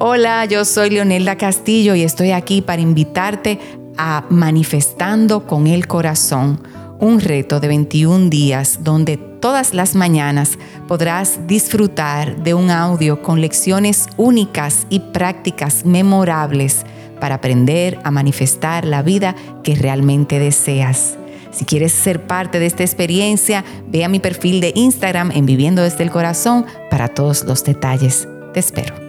Hola, yo soy Leonelda Castillo y estoy aquí para invitarte a Manifestando con el Corazón, un reto de 21 días donde todas las mañanas podrás disfrutar de un audio con lecciones únicas y prácticas memorables para aprender a manifestar la vida que realmente deseas. Si quieres ser parte de esta experiencia, ve a mi perfil de Instagram en Viviendo desde el Corazón para todos los detalles. Te espero.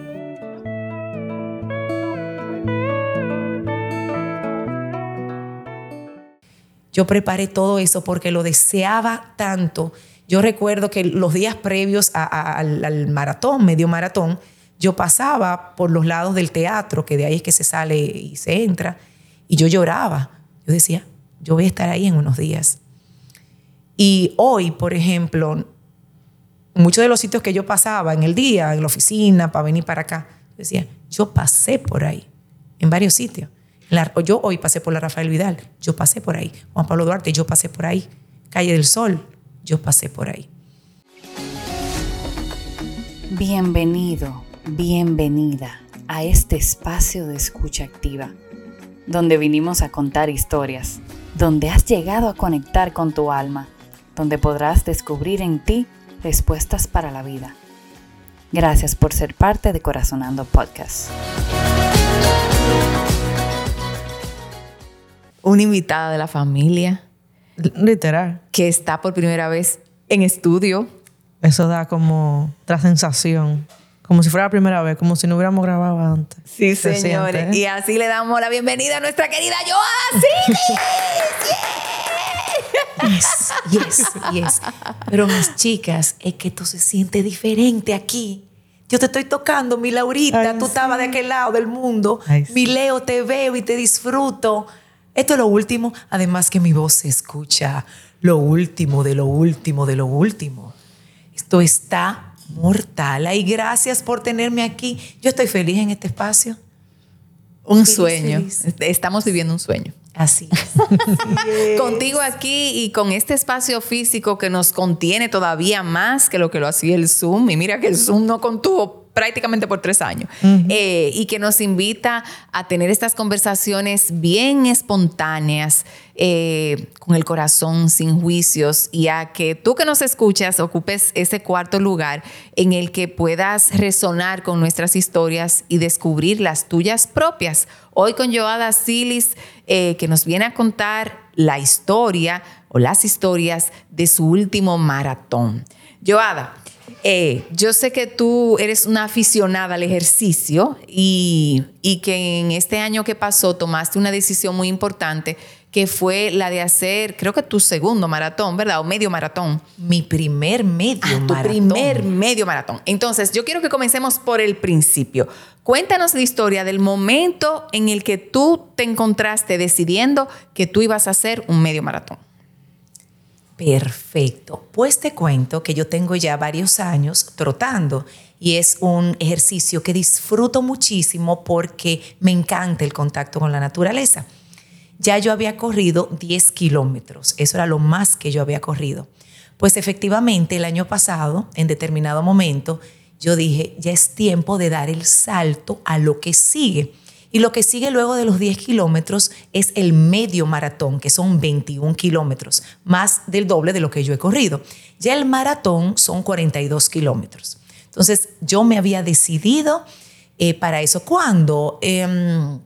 Yo preparé todo eso porque lo deseaba tanto. Yo recuerdo que los días previos al, al maratón, medio maratón, yo pasaba por los lados del teatro, que de ahí es que se sale y se entra, y yo lloraba. Yo decía, yo voy a estar ahí en unos días. Y hoy, por ejemplo, muchos de los sitios que yo pasaba en el día, en la oficina, para venir para acá, decía, yo pasé por ahí, en varios sitios. Yo hoy pasé por la Rafael Vidal, yo pasé por ahí. Juan Pablo Duarte, yo pasé por ahí. Calle del Sol, yo pasé por ahí. Bienvenido, bienvenida a este espacio de escucha activa, donde vinimos a contar historias donde has llegado a conectar con tu alma, donde podrás descubrir en ti respuestas para la vida. Gracias por ser parte de Corazonando Podcast. Una invitada de la familia. Literal. Que está por primera vez en estudio. Eso da como otra sensación. Como si fuera la primera vez, como si no hubiéramos grabado antes. Sí, señores. Y así le damos la bienvenida a nuestra querida Joana Yes, yes, yes. Pero mis chicas, es que esto se siente diferente aquí. Yo te estoy tocando, mi Laurita, tú estabas de aquel lado del mundo. Mi Leo, te veo y te disfruto. Esto es lo último, además que mi voz se escucha. Lo último de lo último de lo último. Esto está mortal. Ay, gracias por tenerme aquí. Yo estoy feliz en este espacio. Un sueño. Estamos viviendo un sueño. Así. Contigo aquí y con este espacio físico que nos contiene todavía más que lo que lo hacía el Zoom. Y mira que el Zoom no contuvo prácticamente por tres años, eh, y que nos invita a tener estas conversaciones bien espontáneas, eh, con el corazón sin juicios, y a que tú que nos escuchas ocupes ese cuarto lugar en el que puedas resonar con nuestras historias y descubrir las tuyas propias. Hoy con Joada Silis, eh, que nos viene a contar la historia o las historias de su último maratón. Joada, eh, yo sé que tú eres una aficionada al ejercicio y, que en este año que pasó tomaste una decisión muy importante que fue la de hacer, creo que tu segundo maratón, ¿verdad? O medio maratón. Mi primer medio ah, Tu primer medio maratón. Entonces, yo quiero que comencemos por el principio. Cuéntanos la historia del momento en el que tú te encontraste decidiendo que tú ibas a hacer un medio maratón. Perfecto. Pues te cuento que yo tengo ya varios años trotando y es un ejercicio que disfruto muchísimo porque me encanta el contacto con la naturaleza. Ya yo había corrido 10 kilómetros, eso era lo más que yo había corrido. Pues efectivamente el año pasado, en determinado momento, yo dije, ya es tiempo de dar el salto a lo que sigue. Y lo que sigue luego de los 10 kilómetros es el medio maratón, que son 21 kilómetros, más del doble de lo que yo he corrido. Ya el maratón son 42 kilómetros. Entonces yo me había decidido eh, para eso. ¿Cuándo? Em,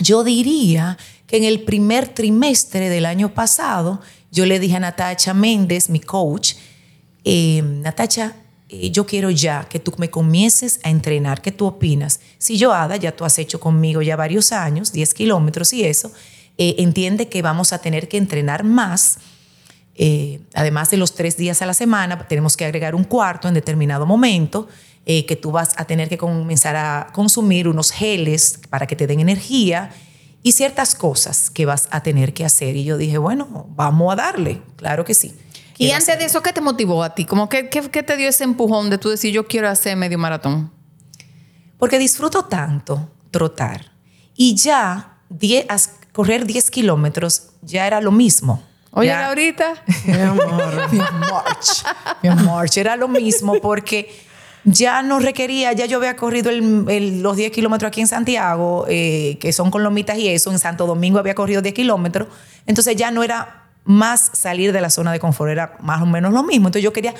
yo diría que en el primer trimestre del año pasado, yo le dije a Natacha Méndez, mi coach, eh, Natacha, eh, yo quiero ya que tú me comiences a entrenar. ¿Qué tú opinas? Si yo, Ada, ya tú has hecho conmigo ya varios años, 10 kilómetros y eso, eh, entiende que vamos a tener que entrenar más. Eh, además de los tres días a la semana, tenemos que agregar un cuarto en determinado momento, que tú vas a tener que comenzar a consumir unos geles para que te den energía y ciertas cosas que vas a tener que hacer. Y yo dije, bueno, vamos a darle, claro que sí. Y antes de eso, ¿qué te motivó a ti? Como que, ¿qué, te dio ese empujón de tú decir, yo quiero hacer medio maratón? Porque disfruto tanto trotar. Y ya correr 10 kilómetros ya era lo mismo. Oye, ahorita. Mi amor, mi march. Mi march era lo mismo porque ya no requería, ya yo había corrido los 10 kilómetros aquí en Santiago, eh, que son con lomitas y eso, en Santo Domingo había corrido 10 kilómetros, entonces ya no era más salir de la zona de confort, era más o menos lo mismo. Entonces yo quería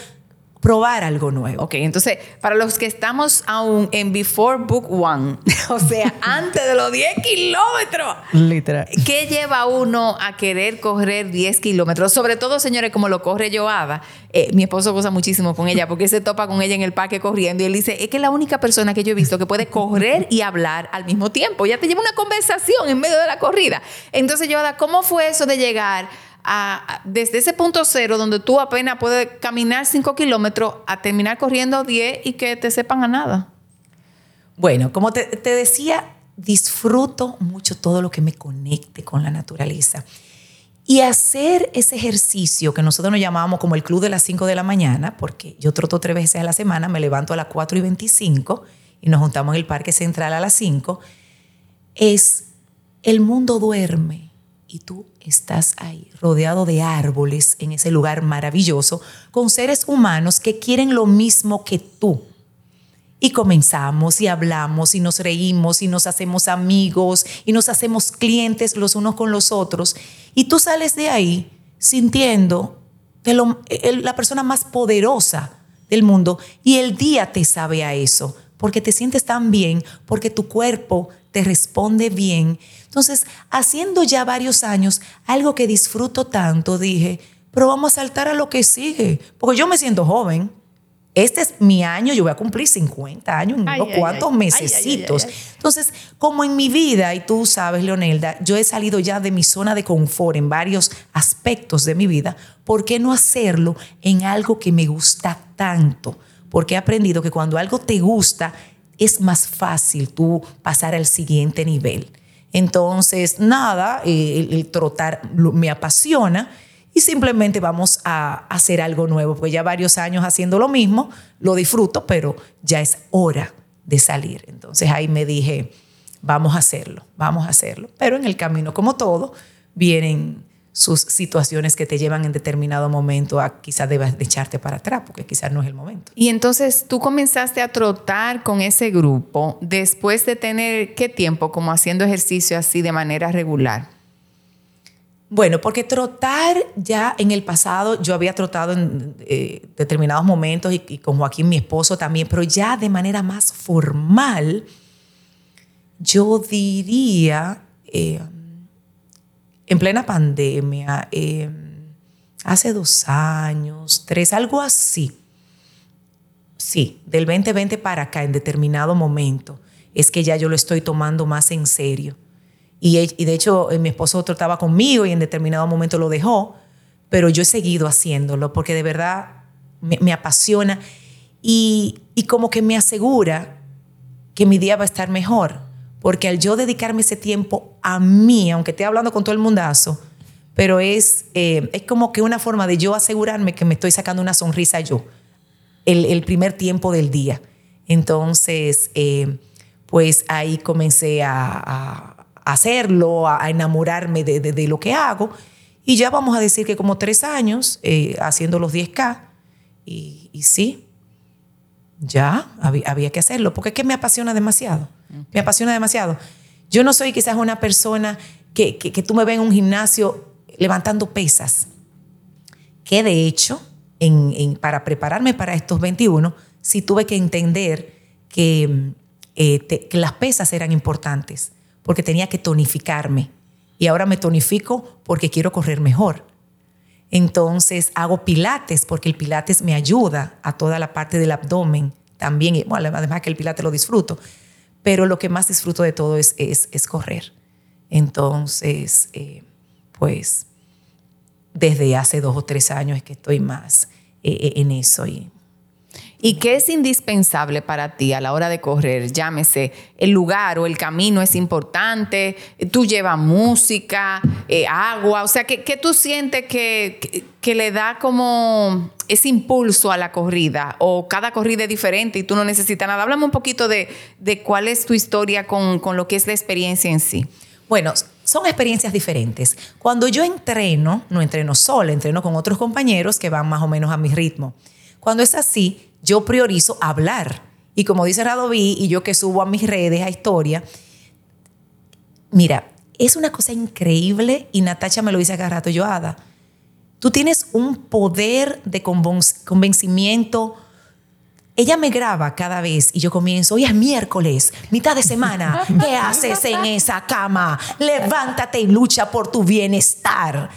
probar algo nuevo. Ok, entonces, para los que estamos aún en Before Book One, o sea, antes de los 10 kilómetros. Literal. ¿Qué lleva uno a querer correr 10 kilómetros? Sobre todo, señores, como lo corre Joada. Eh, mi esposo goza muchísimo con ella porque se topa con ella en el parque corriendo y él dice, es que es la única persona que yo he visto que puede correr y hablar al mismo tiempo. Ya te lleva una conversación en medio de la corrida. Entonces, Joada, ¿cómo fue eso de llegar desde ese punto cero donde tú apenas puedes caminar 5 kilómetros a terminar corriendo 10 y que te sepan a nada? Bueno, como te, te decía, disfruto mucho todo lo que me conecte con la naturaleza. Y hacer ese ejercicio que nosotros nos llamamos como el club de las 5 de la mañana, porque yo troto tres veces a la semana, me levanto a las 4 y 25 y nos juntamos en el Parque Central a las 5, es el mundo duerme y tú estás ahí, rodeado de árboles en ese lugar maravilloso, con seres humanos que quieren lo mismo que tú. Y comenzamos y hablamos y nos reímos y nos hacemos amigos y nos hacemos clientes los unos con los otros. Y tú sales de ahí sintiendo la persona más poderosa del mundo y el día te sabe a eso, porque te sientes tan bien, porque tu cuerpo te responde bien entonces, haciendo ya varios años algo que disfruto tanto, dije, pero vamos a saltar a lo que sigue, porque yo me siento joven. Este es mi año, yo voy a cumplir 50 años en unos cuantos mesecitos. Entonces, como en mi vida, y tú sabes, Leonelda, yo he salido ya de mi zona de confort en varios aspectos de mi vida, ¿por qué no hacerlo en algo que me gusta tanto? Porque he aprendido que cuando algo te gusta, es más fácil tú pasar al siguiente nivel. Entonces, nada, eh, el, trotar me apasiona y simplemente vamos a hacer algo nuevo, porque ya varios años haciendo lo mismo, lo disfruto, pero ya es hora de salir. Entonces ahí me dije, vamos a hacerlo, vamos a hacerlo. Pero en el camino, como todo, vienen sus situaciones que te llevan en determinado momento a quizás debas de echarte para atrás, porque quizás no es el momento. Y entonces tú comenzaste a trotar con ese grupo después de tener qué tiempo como haciendo ejercicio así de manera regular. Bueno, porque trotar ya en el pasado, yo había trotado en eh, determinados momentos y, con Joaquín, mi esposo también, pero ya de manera más formal, yo diría... Eh, en plena pandemia, em, hace dos años, tres, algo así. Sí, del 2020 para acá, en determinado momento, es que ya yo lo estoy tomando más en serio. Y, de hecho, eh, mi esposo trataba conmigo y en determinado momento lo dejó, pero yo he seguido haciéndolo porque de verdad me, apasiona y, y como que me asegura que mi día va a estar mejor porque al yo dedicarme ese tiempo a mí, aunque esté hablando con todo el mundazo, pero es, eh, es como que una forma de yo asegurarme que me estoy sacando una sonrisa yo, el, primer tiempo del día. Entonces, eh, pues ahí comencé a, hacerlo, a, enamorarme de, lo que hago. Y ya vamos a decir que como tres años eh, haciendo los 10K. Y, y sí, ya había, que hacerlo, porque es que me apasiona demasiado. Me apasiona demasiado. Yo no soy quizás una persona que, que, tú me ves en un gimnasio levantando pesas, que de hecho, para prepararme para estos 21, sí tuve que entender que, eh, que las pesas eran importantes, porque tenía que tonificarme. Y ahora me tonifico porque quiero correr mejor. Entonces hago pilates porque el pilates me ayuda a toda la parte del abdomen también. Bueno, además que el pilates lo disfruto pero lo que más disfruto de todo es, es, correr. Entonces, eh, pues, desde hace dos o tres años es que estoy más eh, eh, en eso. Y, ¿Y qué es indispensable para ti a la hora de correr? Llámese, el lugar o el camino es importante, tú llevas música, agua, o sea, ¿qué, tú sientes que, que, le da como ese impulso a la corrida o cada corrida es diferente y tú no necesitas nada. Háblame un poquito de, de cuál es tu historia con, con, lo que es la experiencia en sí. Bueno, son experiencias diferentes. Cuando yo entreno, no entreno sola, entreno con otros compañeros que van más o menos a mi ritmo. Cuando es así, yo priorizo hablar. Y como dice Radoví, y yo que subo a mis redes a historia, mira, es una cosa increíble y Natacha me lo dice cada rato, yo, Ada, tú tienes un poder de convencimiento. Ella me graba cada vez y yo comienzo, hoy es miércoles, mitad de semana, ¿qué haces en esa cama? Levántate y lucha por tu bienestar.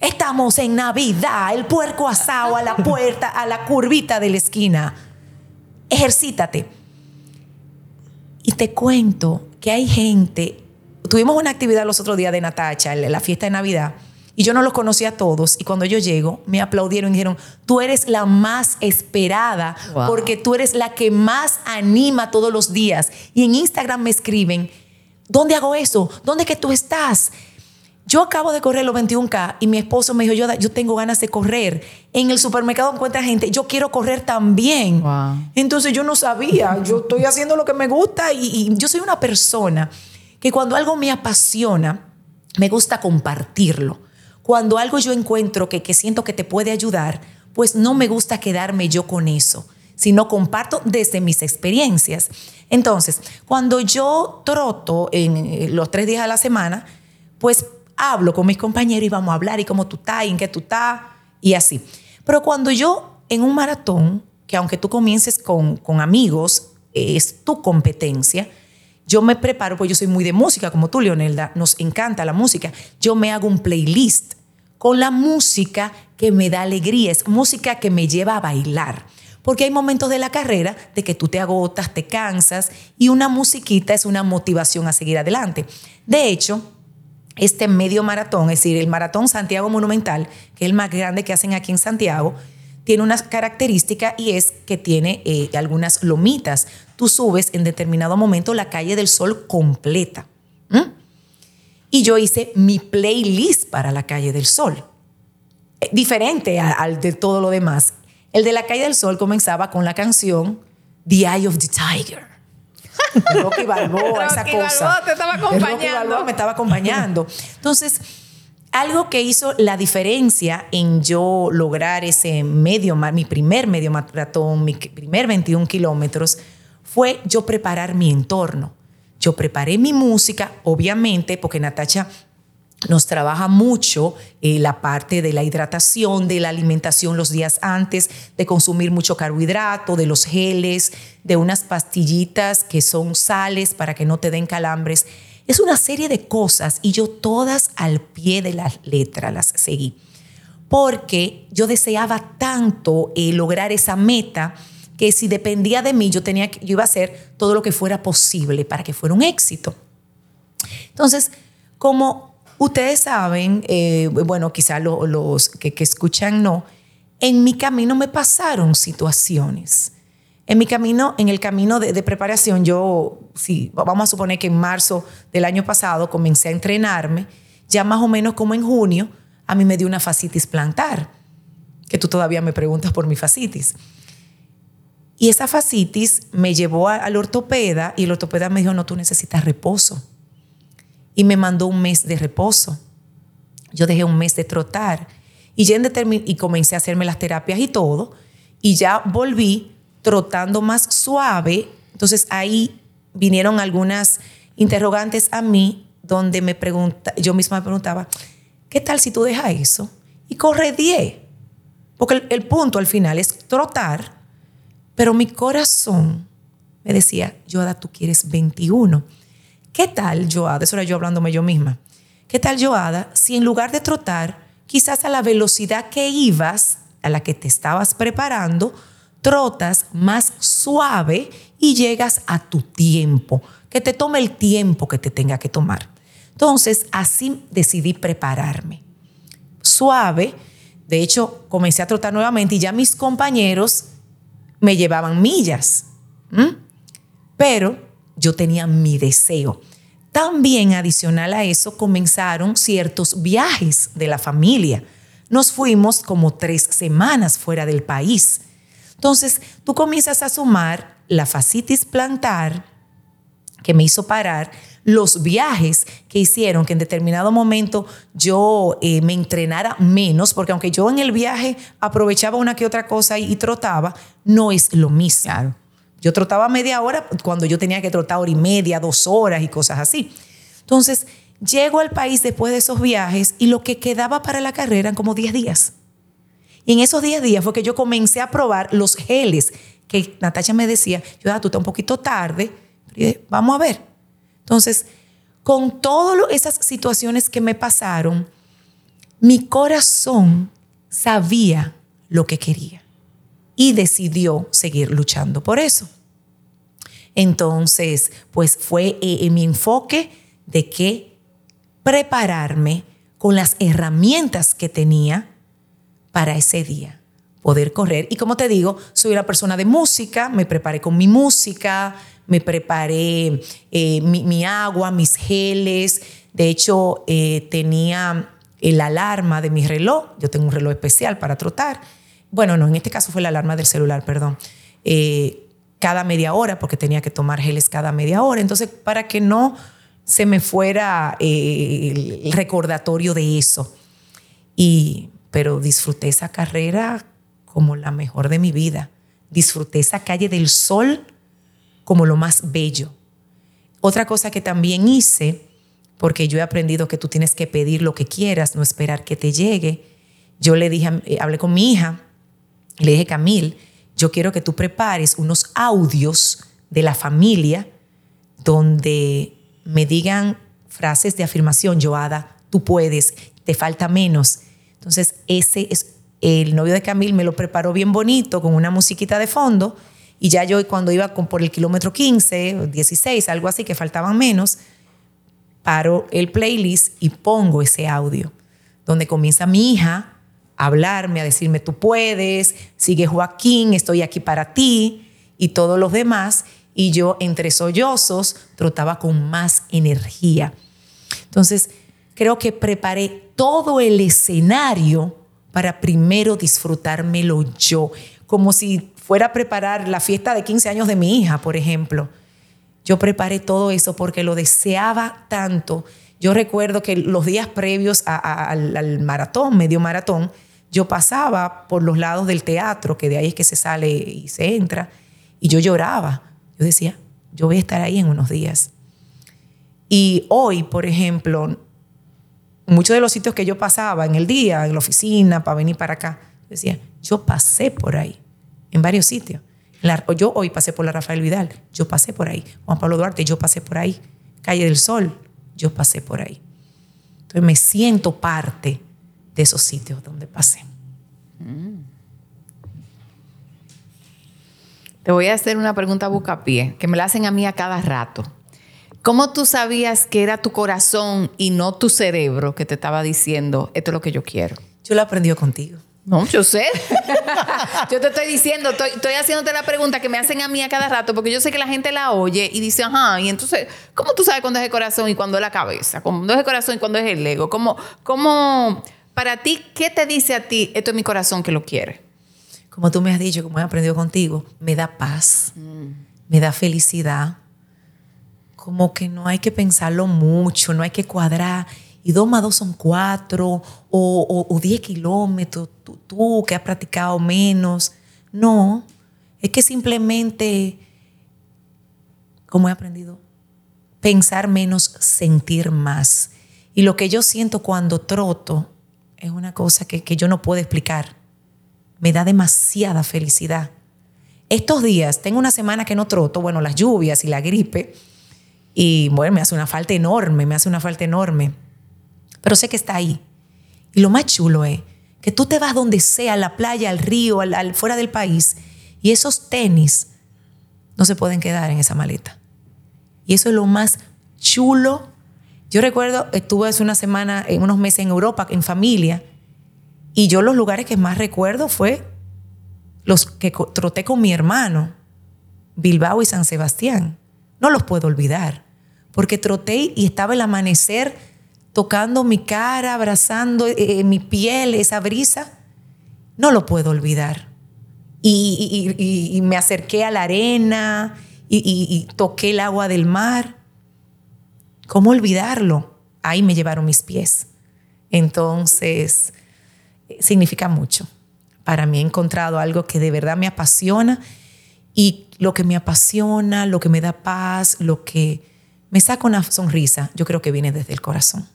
Estamos en Navidad, el puerco asado a la puerta, a la curvita de la esquina. Ejercítate. Y te cuento que hay gente, tuvimos una actividad los otros días de Natacha, la fiesta de Navidad, y yo no los conocía a todos. Y cuando yo llego, me aplaudieron y dijeron, tú eres la más esperada porque tú eres la que más anima todos los días. Y en Instagram me escriben, ¿dónde hago eso? ¿Dónde que tú estás? Yo acabo de correr los 21K y mi esposo me dijo, yo, yo tengo ganas de correr. En el supermercado encuentra gente, yo quiero correr también. Entonces yo no sabía, yo estoy haciendo lo que me gusta y, yo soy una persona que cuando algo me apasiona, me gusta compartirlo. Cuando algo yo encuentro que, que siento que te puede ayudar, pues no me gusta quedarme yo con eso, sino comparto desde mis experiencias. Entonces, cuando yo troto en los tres días a la semana, pues hablo con mis compañeros y vamos a hablar y cómo tú estás y en qué tú estás y así. Pero cuando yo en un maratón, que aunque tú comiences con, con amigos, es tu competencia, yo me preparo, pues yo soy muy de música, como tú, Leonelda, nos encanta la música. Yo me hago un playlist con la música que me da alegría, es música que me lleva a bailar. Porque hay momentos de la carrera de que tú te agotas, te cansas y una musiquita es una motivación a seguir adelante. De hecho, este medio maratón, es decir, el maratón Santiago Monumental, que es el más grande que hacen aquí en Santiago, tiene una característica y es que tiene eh, algunas lomitas. Tú subes en determinado momento la calle del Sol completa. Y yo hice mi playlist para la calle del Sol, eh, diferente al de todo lo demás. El de la calle del Sol comenzaba con la canción The Eye of the Tiger. Rocky Balboa, esa cosa. Balboa te estaba acompañando. me estaba acompañando. Entonces, algo que hizo la diferencia en yo lograr ese medio, mi primer medio maratón, mi primer 21 kilómetros, fue yo preparar mi entorno. Yo preparé mi música, obviamente, porque Natacha nos trabaja mucho eh, la parte de la hidratación, de la alimentación los días antes, de consumir mucho carbohidrato, de los geles, de unas pastillitas que son sales para que no te den calambres. Es una serie de cosas y yo todas al pie de la letra las seguí. Porque yo deseaba tanto eh, lograr esa meta que si dependía de mí, yo, tenía, yo iba a hacer todo lo que fuera posible para que fuera un éxito. Entonces, como Ustedes saben, eh, bueno, quizá los que, escuchan no, en mi camino me pasaron situaciones. En mi camino, en el camino de, preparación, yo, sí, vamos a suponer que en marzo del año pasado comencé a entrenarme, ya más o menos como en junio, a mí me dio una fascitis plantar, que tú todavía me preguntas por mi fascitis. Y esa fascitis me llevó al ortopeda y el ortopeda me dijo, no, tú necesitas reposo y me mandó un mes de reposo. Yo dejé un mes de trotar y, ya y comencé a hacerme las terapias y todo y ya volví trotando más suave. Entonces ahí vinieron algunas interrogantes a mí donde me pregunta, yo misma me preguntaba, ¿qué tal si tú dejas eso y corre 10? Porque el, el punto al final es trotar, pero mi corazón me decía, Yoda, tú quieres 21. ¿Qué tal, Joada? Eso era yo hablándome yo misma. ¿Qué tal, Joada, si en lugar de trotar, quizás a la velocidad que ibas, a la que te estabas preparando, trotas más suave y llegas a tu tiempo, que te tome el tiempo que te tenga que tomar. Entonces, así decidí prepararme. Suave, de hecho, comencé a trotar nuevamente y ya mis compañeros me llevaban millas. Pero yo tenía mi deseo. También adicional a eso comenzaron ciertos viajes de la familia. Nos fuimos como tres semanas fuera del país. Entonces, tú comienzas a sumar la fascitis plantar, que me hizo parar, los viajes que hicieron que en determinado momento yo eh, me entrenara menos, porque aunque yo en el viaje aprovechaba una que otra cosa y, trotaba, no es lo mismo. Claro. Yo trotaba media hora cuando yo tenía que trotar hora y media, dos horas y cosas así. Entonces, llego al país después de esos viajes y lo que quedaba para la carrera eran como 10 días. Y en esos 10 días fue que yo comencé a probar los geles que Natacha me decía, yo, ah, tú estás un poquito tarde, vamos a ver. Entonces, con todas esas situaciones que me pasaron, mi corazón sabía lo que quería y decidió seguir luchando por eso. Entonces, pues fue eh, mi enfoque de que prepararme con las herramientas que tenía para ese día, poder correr. Y como te digo, soy una persona de música, me preparé con mi música, me preparé eh, mi, agua, mis geles. De hecho, eh, tenía el alarma de mi reloj. Yo tengo un reloj especial para trotar. Bueno, no, en este caso fue la alarma del celular, perdón. Eh, cada media hora, porque tenía que tomar geles cada media hora. Entonces, para que no se me fuera el recordatorio de eso. Y, pero disfruté esa carrera como la mejor de mi vida. Disfruté esa calle del sol como lo más bello. Otra cosa que también hice, porque yo he aprendido que tú tienes que pedir lo que quieras, no esperar que te llegue. Yo le dije, eh, hablé con mi hija, le dije, Camil, yo quiero que tú prepares unos audios de la familia donde me digan frases de afirmación, Joada, tú puedes, te falta menos. Entonces, ese es el novio de Camil me lo preparó bien bonito con una musiquita de fondo y ya yo cuando iba por el kilómetro 15, 16, algo así, que faltaban menos, paro el playlist y pongo ese audio, donde comienza mi hija hablarme, a decirme, tú puedes, sigue Joaquín, estoy aquí para ti, y todos los demás, y yo entre sollozos trotaba con más energía. Entonces, creo que preparé todo el escenario para primero disfrutármelo yo, como si fuera a preparar la fiesta de 15 años de mi hija, por ejemplo. Yo preparé todo eso porque lo deseaba tanto. Yo recuerdo que los días previos al, maratón, medio maratón, yo pasaba por los lados del teatro, que de ahí es que se sale y se entra, y yo lloraba. Yo decía, yo voy a estar ahí en unos días. Y hoy, por ejemplo, muchos de los sitios que yo pasaba en el día, en la oficina, para venir para acá, decía, yo pasé por ahí en varios sitios. yo hoy pasé por la Rafael Vidal, yo pasé por ahí. Juan Pablo Duarte, yo pasé por ahí. Calle del Sol, yo pasé por ahí. Entonces me siento parte de esos sitios donde pasé. Mm. Te voy a hacer una pregunta bucapié, que me la hacen a mí a cada rato. ¿Cómo tú sabías que era tu corazón y no tu cerebro que te estaba diciendo, esto es lo que yo quiero? Yo lo aprendí contigo. No, yo sé. yo te estoy diciendo, estoy, haciéndote la pregunta que me hacen a mí a cada rato, porque yo sé que la gente la oye y dice, ajá, y entonces, ¿cómo tú sabes cuándo es el corazón y cuándo es la cabeza? ¿Cuándo es el corazón y cuándo es el ego? ¿Cómo, cómo, para ti, qué te dice a ti, esto es mi corazón que lo quiere? Como tú me has dicho, como he aprendido contigo, me da paz, mm. me da felicidad. Como que no hay que pensarlo mucho, no hay que cuadrar y dos más dos son cuatro, o, diez kilómetros, tú, que has practicado menos. No, es que simplemente, como he aprendido, pensar menos, sentir más. Y lo que yo siento cuando troto es una cosa que, que yo no puedo explicar. Me da demasiada felicidad. Estos días, tengo una semana que no troto, bueno, las lluvias y la gripe, y bueno, me hace una falta enorme, me hace una falta enorme pero sé que está ahí. Y lo más chulo es que tú te vas donde sea, a la playa, al río, al, fuera del país, y esos tenis no se pueden quedar en esa maleta. Y eso es lo más chulo. Yo recuerdo, estuve hace una semana, en unos meses en Europa, en familia, y yo los lugares que más recuerdo fue los que troté con mi hermano, Bilbao y San Sebastián. No los puedo olvidar, porque troté y estaba el amanecer tocando mi cara, abrazando eh, eh, mi piel, esa brisa, no lo puedo olvidar. Y, me acerqué a la arena y, toqué el agua del mar. ¿Cómo olvidarlo? Ahí me llevaron mis pies. Entonces, significa mucho. Para mí he encontrado algo que de verdad me apasiona y lo que me apasiona, lo que me da paz, lo que me saca una sonrisa, yo creo que viene desde el corazón.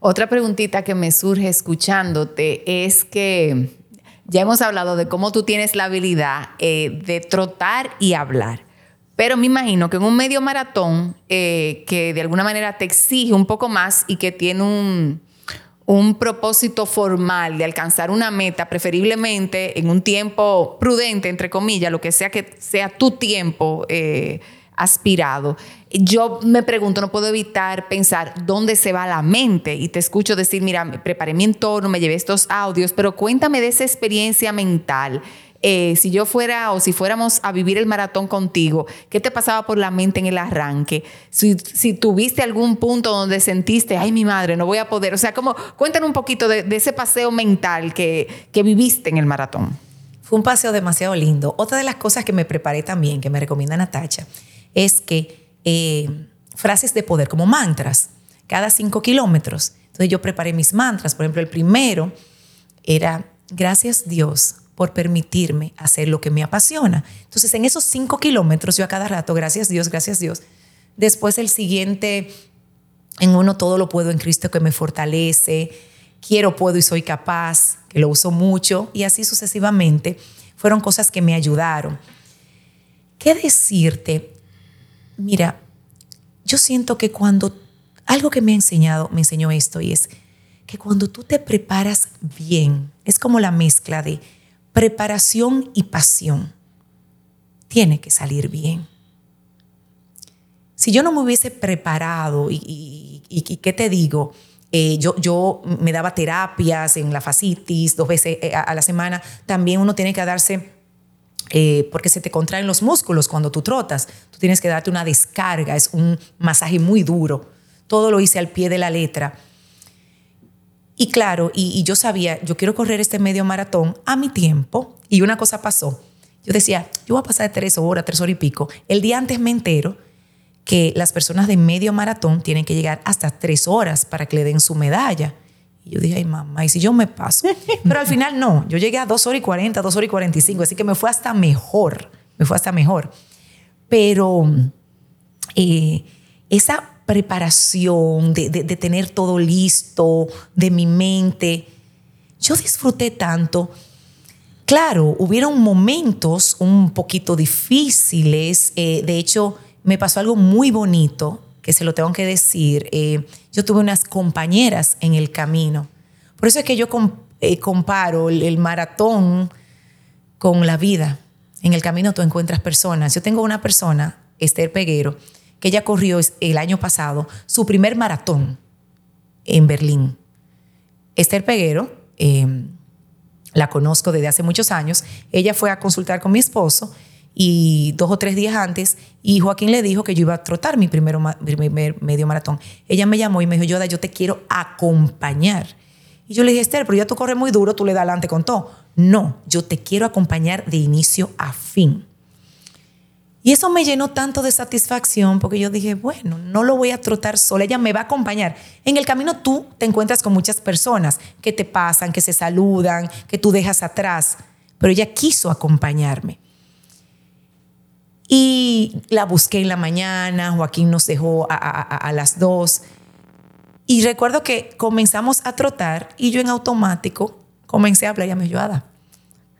Otra preguntita que me surge escuchándote es que ya hemos hablado de cómo tú tienes la habilidad eh, de trotar y hablar. Pero me imagino que en un medio maratón eh, que de alguna manera te exige un poco más y que tiene un, un propósito formal de alcanzar una meta, preferiblemente en un tiempo prudente, entre comillas, lo que sea que sea tu tiempo eh, aspirado. Yo me pregunto, no puedo evitar pensar dónde se va la mente y te escucho decir, mira, preparé mi entorno, me llevé estos audios, pero cuéntame de esa experiencia mental. Eh, si yo fuera o si fuéramos a vivir el maratón contigo, ¿qué te pasaba por la mente en el arranque? Si, tuviste algún punto donde sentiste, ay, mi madre, no voy a poder. O sea, como, cuéntanos un poquito de, ese paseo mental que, que viviste en el maratón. Fue un paseo demasiado lindo. Otra de las cosas que me preparé también, que me recomienda Natacha, es que eh, frases de poder, como mantras, cada cinco kilómetros. Entonces yo preparé mis mantras. Por ejemplo, el primero era, gracias Dios por permitirme hacer lo que me apasiona. Entonces, en esos cinco kilómetros, yo a cada rato, gracias Dios, gracias Dios. Después el siguiente, en uno todo lo puedo en Cristo que me fortalece, quiero, puedo y soy capaz, que lo uso mucho, y así sucesivamente. Fueron cosas que me ayudaron. ¿Qué decirte? Mira, yo siento que cuando algo que me ha enseñado, me enseñó esto y es que cuando tú te preparas bien, es como la mezcla de preparación y pasión. Tiene que salir bien. Si yo no me hubiese preparado y, ¿qué te digo? Eh, yo, yo me daba terapias en la fascitis dos veces eh, a la semana. También uno tiene que darse eh, porque se te contraen los músculos cuando tú trotas. Tú tienes que darte una descarga, es un masaje muy duro. Todo lo hice al pie de la letra. Y claro, y, yo sabía, yo quiero correr este medio maratón a mi tiempo. Y una cosa pasó. Yo decía, yo voy a pasar de tres horas, tres horas y pico. El día antes me entero que las personas de medio maratón tienen que llegar hasta tres horas para que le den su medalla. Y yo dije, ay mamá, ¿y si yo me paso? Pero al final no, yo llegué a 2 horas y 40, 2 horas y 45, así que me fue hasta mejor, me fue hasta mejor. Pero eh, esa preparación de, de, tener todo listo, de mi mente, yo disfruté tanto. Claro, hubieron momentos un poquito difíciles, eh, de hecho me pasó algo muy bonito que se lo tengo que decir, eh, yo tuve unas compañeras en el camino. Por eso es que yo eh, comparo el, maratón con la vida. En el camino tú encuentras personas. Yo tengo una persona, Esther Peguero, que ella corrió el año pasado su primer maratón en Berlín. Esther Peguero, em, la conozco desde hace muchos años, ella fue a consultar con mi esposo y dos o tres días antes, y Joaquín le dijo que yo iba a trotar mi, primero, medio maratón. Ella me llamó y me dijo, Yoda, yo te quiero acompañar. Y yo le dije, Esther, pero ya tú corres muy duro, tú le das adelante con todo. No, yo te quiero acompañar de inicio a fin. Y eso me llenó tanto de satisfacción porque yo dije, bueno, no lo voy a trotar sola, ella me va a acompañar. En el camino tú te encuentras con muchas personas que te pasan, que se saludan, que tú dejas atrás, pero ella quiso acompañarme. Y la busqué en la mañana, Joaquín nos dejó a, las dos. Y recuerdo que comenzamos a trotar y yo en automático comencé a hablar y a mi ayuda.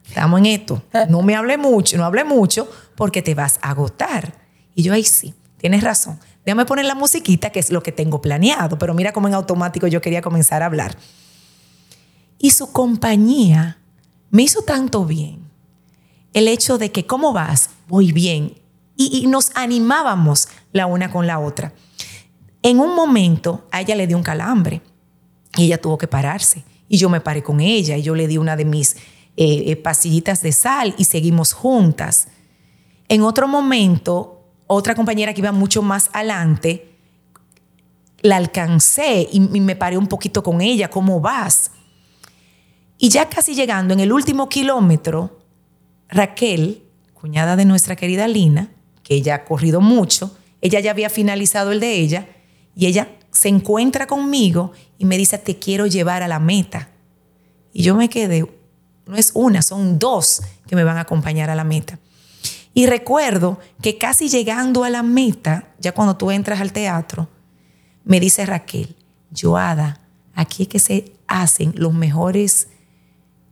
Estamos en esto. No me hable mucho, no hable mucho porque te vas a agotar. Y yo ahí sí, tienes razón. Déjame poner la musiquita, que es lo que tengo planeado, pero mira cómo en automático yo quería comenzar a hablar. Y su compañía me hizo tanto bien. El hecho de que, ¿cómo vas? Voy bien y, nos animábamos la una con la otra. En un momento a ella le dio un calambre y ella tuvo que pararse. Y yo me paré con ella y yo le di una de mis eh, eh, pasillitas de sal y seguimos juntas. En otro momento, otra compañera que iba mucho más adelante, la alcancé y, me paré un poquito con ella, ¿cómo vas? Y ya casi llegando en el último kilómetro, Raquel, cuñada de nuestra querida Lina, que ella ha corrido mucho ella ya había finalizado el de ella y ella se encuentra conmigo y me dice, te quiero llevar a la meta. Y yo me quedé, no es una, son dos que me van a acompañar a la meta. Y recuerdo que casi llegando a la meta, ya cuando tú entras al teatro, me dice Raquel, Joada, aquí es que se hacen los mejores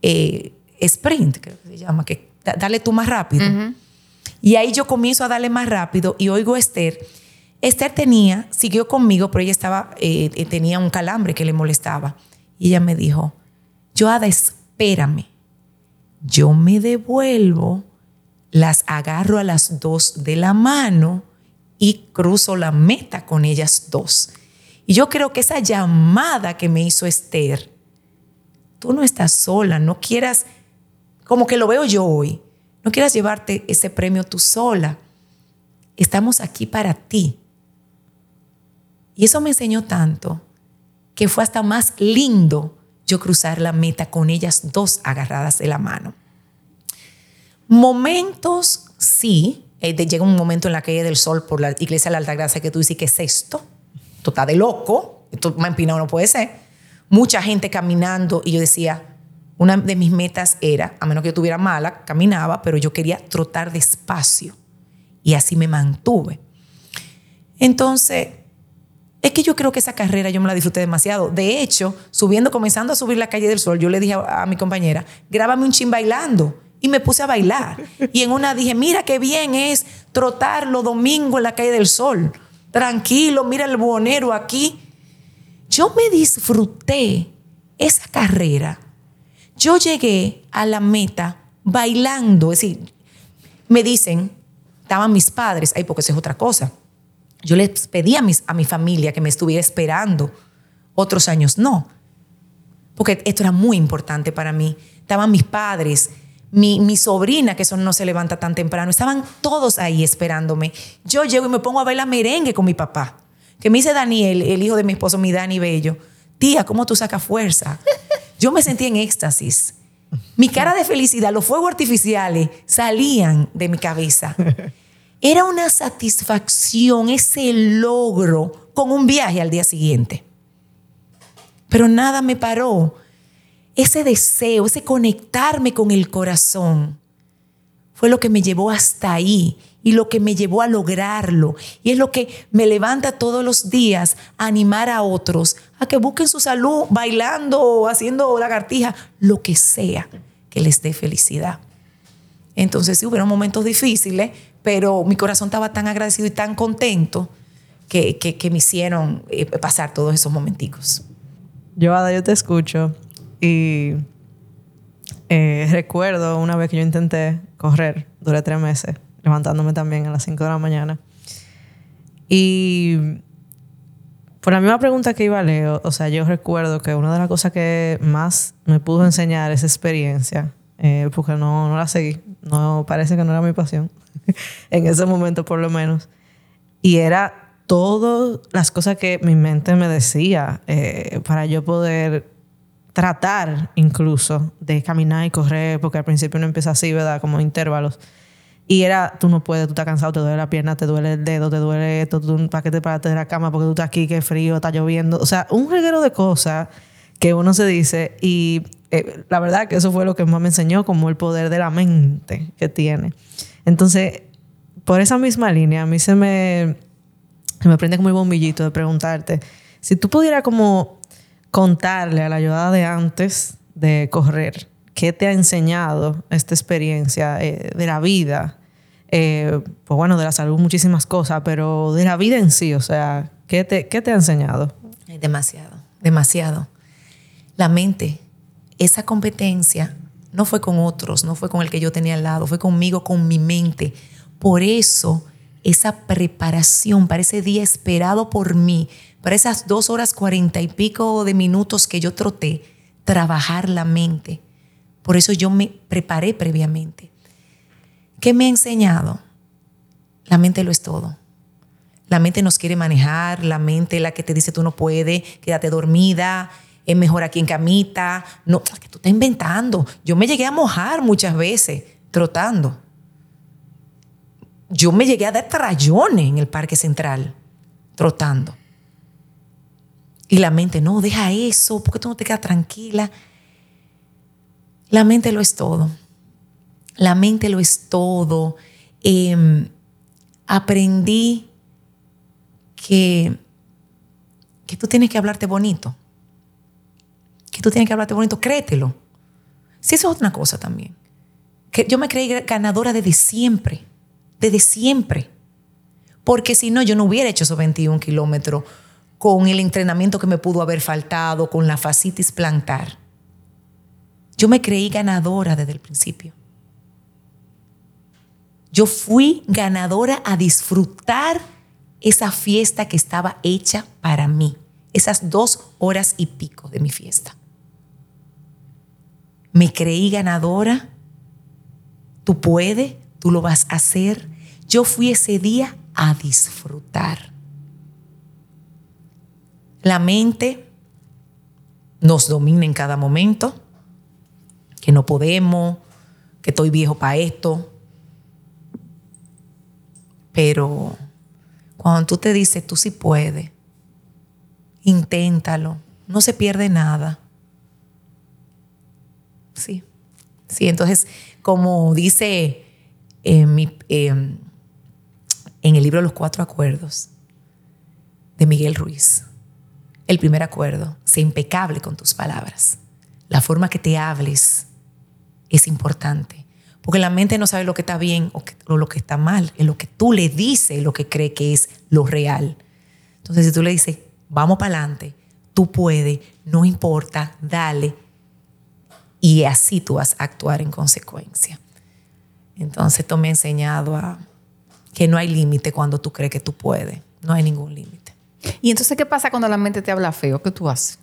eh, sprint, creo que se llama, que dale tú más rápido. Y ahí yo comienzo a darle más rápido y oigo a Esther. Esther tenía, siguió conmigo, pero ella estaba, eh, eh, tenía un calambre que le molestaba. Y ella me dijo, Joada, espérame. Yo me devuelvo, las agarro a las dos de la mano y cruzo la meta con ellas dos. Y yo creo que esa llamada que me hizo Esther, tú no estás sola, no quieras, como que lo veo yo hoy, no quieras llevarte ese premio tú sola. Estamos aquí para ti. Y eso me enseñó tanto que fue hasta más lindo yo cruzar la meta con ellas dos agarradas de la mano. Momentos, sí, eh, llega un momento en la calle del sol por la iglesia de la Alta Gracia que tú dices, ¿qué es esto? Esto está de loco, esto más empinado no puede ser. Mucha gente caminando y yo decía, una de mis metas era, a menos que yo tuviera mala, caminaba, pero yo quería trotar despacio. Y así me mantuve. Entonces, es que yo creo que esa carrera yo me la disfruté demasiado. De hecho, subiendo, comenzando a subir la calle del sol, yo le dije a, mi compañera, grábame un chin bailando. Y me puse a bailar. Y en una dije, mira qué bien es trotar los domingos en la calle del sol. Tranquilo, mira el bonero aquí. Yo me disfruté esa carrera yo llegué a la meta bailando, es decir, me dicen, estaban mis padres, ahí porque eso es otra cosa. Yo les pedí a, mis, a mi familia que me estuviera esperando, otros años no, porque esto era muy importante para mí. Estaban mis padres, mi, mi, sobrina, que eso no se levanta tan temprano, estaban todos ahí esperándome. Yo llego y me pongo a bailar merengue con mi papá, que me dice Daniel, el hijo de mi esposo, mi Dani Bello, tía, ¿cómo tú sacas fuerza? Yo me sentí en éxtasis. Mi cara de felicidad, los fuegos artificiales salían de mi cabeza. Era una satisfacción, ese logro con un viaje al día siguiente. Pero nada me paró. Ese deseo, ese conectarme con el corazón, fue lo que me llevó hasta ahí y lo que me llevó a lograrlo. Y es lo que me levanta todos los días a animar a otros a que busquen su salud bailando haciendo lagartija, lo que sea que les dé felicidad. Entonces sí hubieron momentos difíciles, pero mi corazón estaba tan agradecido y tan contento que, que, me hicieron eh, pasar todos esos momenticos. Yo, Ada, yo te escucho y eh, recuerdo una vez que yo intenté correr, duré tres meses levantándome también a las 5 de la mañana. Y por la misma pregunta que iba Leo, o sea, yo recuerdo que una de las cosas que más me pudo enseñar esa experiencia, eh, porque no, no la seguí, no parece que no era mi pasión, en ese momento por lo menos, y era todas las cosas que mi mente me decía eh, para yo poder tratar incluso de caminar y correr, porque al principio uno empieza así, ¿verdad? Como intervalos. Y era, tú no puedes, tú estás cansado, te duele la pierna, te duele el dedo, te duele esto, tú, para que te paraste de la cama porque tú estás aquí, que frío, está lloviendo. O sea, un reguero de cosas que uno se dice y eh, la verdad que eso fue lo que más me enseñó, como el poder de la mente que tiene. Entonces, por esa misma línea, a mí se me, se me prende como el bombillito de preguntarte, si tú pudieras como contarle a la ayudada de antes de correr, ¿qué te ha enseñado esta experiencia eh, de la vida? Eh, pues bueno, de la salud muchísimas cosas, pero de la vida en sí, o sea, ¿qué te, qué te ha enseñado? Demasiado, demasiado. La mente, esa competencia no fue con otros, no fue con el que yo tenía al lado, fue conmigo, con mi mente. Por eso, esa preparación para ese día esperado por mí, para esas dos horas cuarenta y pico de minutos que yo troté, trabajar la mente por eso yo me preparé previamente. ¿Qué me ha enseñado? La mente lo es todo. La mente nos quiere manejar, la mente la que te dice tú no puedes, quédate dormida, es mejor aquí en camita. No, que tú estás inventando. Yo me llegué a mojar muchas veces trotando. Yo me llegué a dar trayones en el Parque Central, trotando. Y la mente, no, deja eso, porque tú no te quedas tranquila. La mente lo es todo. La mente lo es todo. Em, aprendí que, que tú tienes que hablarte bonito. Que tú tienes que hablarte bonito, créetelo. Si eso es otra cosa también. Que yo me creí ganadora desde siempre. Desde siempre. Porque si no, yo no hubiera hecho esos 21 kilómetros con el entrenamiento que me pudo haber faltado, con la fascitis plantar. Yo me creí ganadora desde el principio. Yo fui ganadora a disfrutar esa fiesta que estaba hecha para mí, esas dos horas y pico de mi fiesta. Me creí ganadora, tú puedes, tú lo vas a hacer. Yo fui ese día a disfrutar. La mente nos domina en cada momento, que no podemos, que estoy viejo para esto. Pero cuando tú te dices, tú sí puedes, inténtalo, no se pierde nada. Sí, sí, entonces, como dice en, en el libro Los Cuatro Acuerdos de Miguel Ruiz, el primer acuerdo, sé impecable con tus palabras. La forma que te hables es importante. Porque la mente no sabe lo que está bien o, lo que está mal. Es lo que tú le dices, lo que cree que es lo real. Entonces, si tú le dices, vamos para adelante, tú puedes, no importa, dale. Y así tú vas a actuar en consecuencia. Entonces, esto me ha enseñado a que no hay límite cuando tú crees que tú puedes. No hay ningún límite. ¿Y entonces qué pasa cuando la mente te habla feo? ¿Qué tú haces?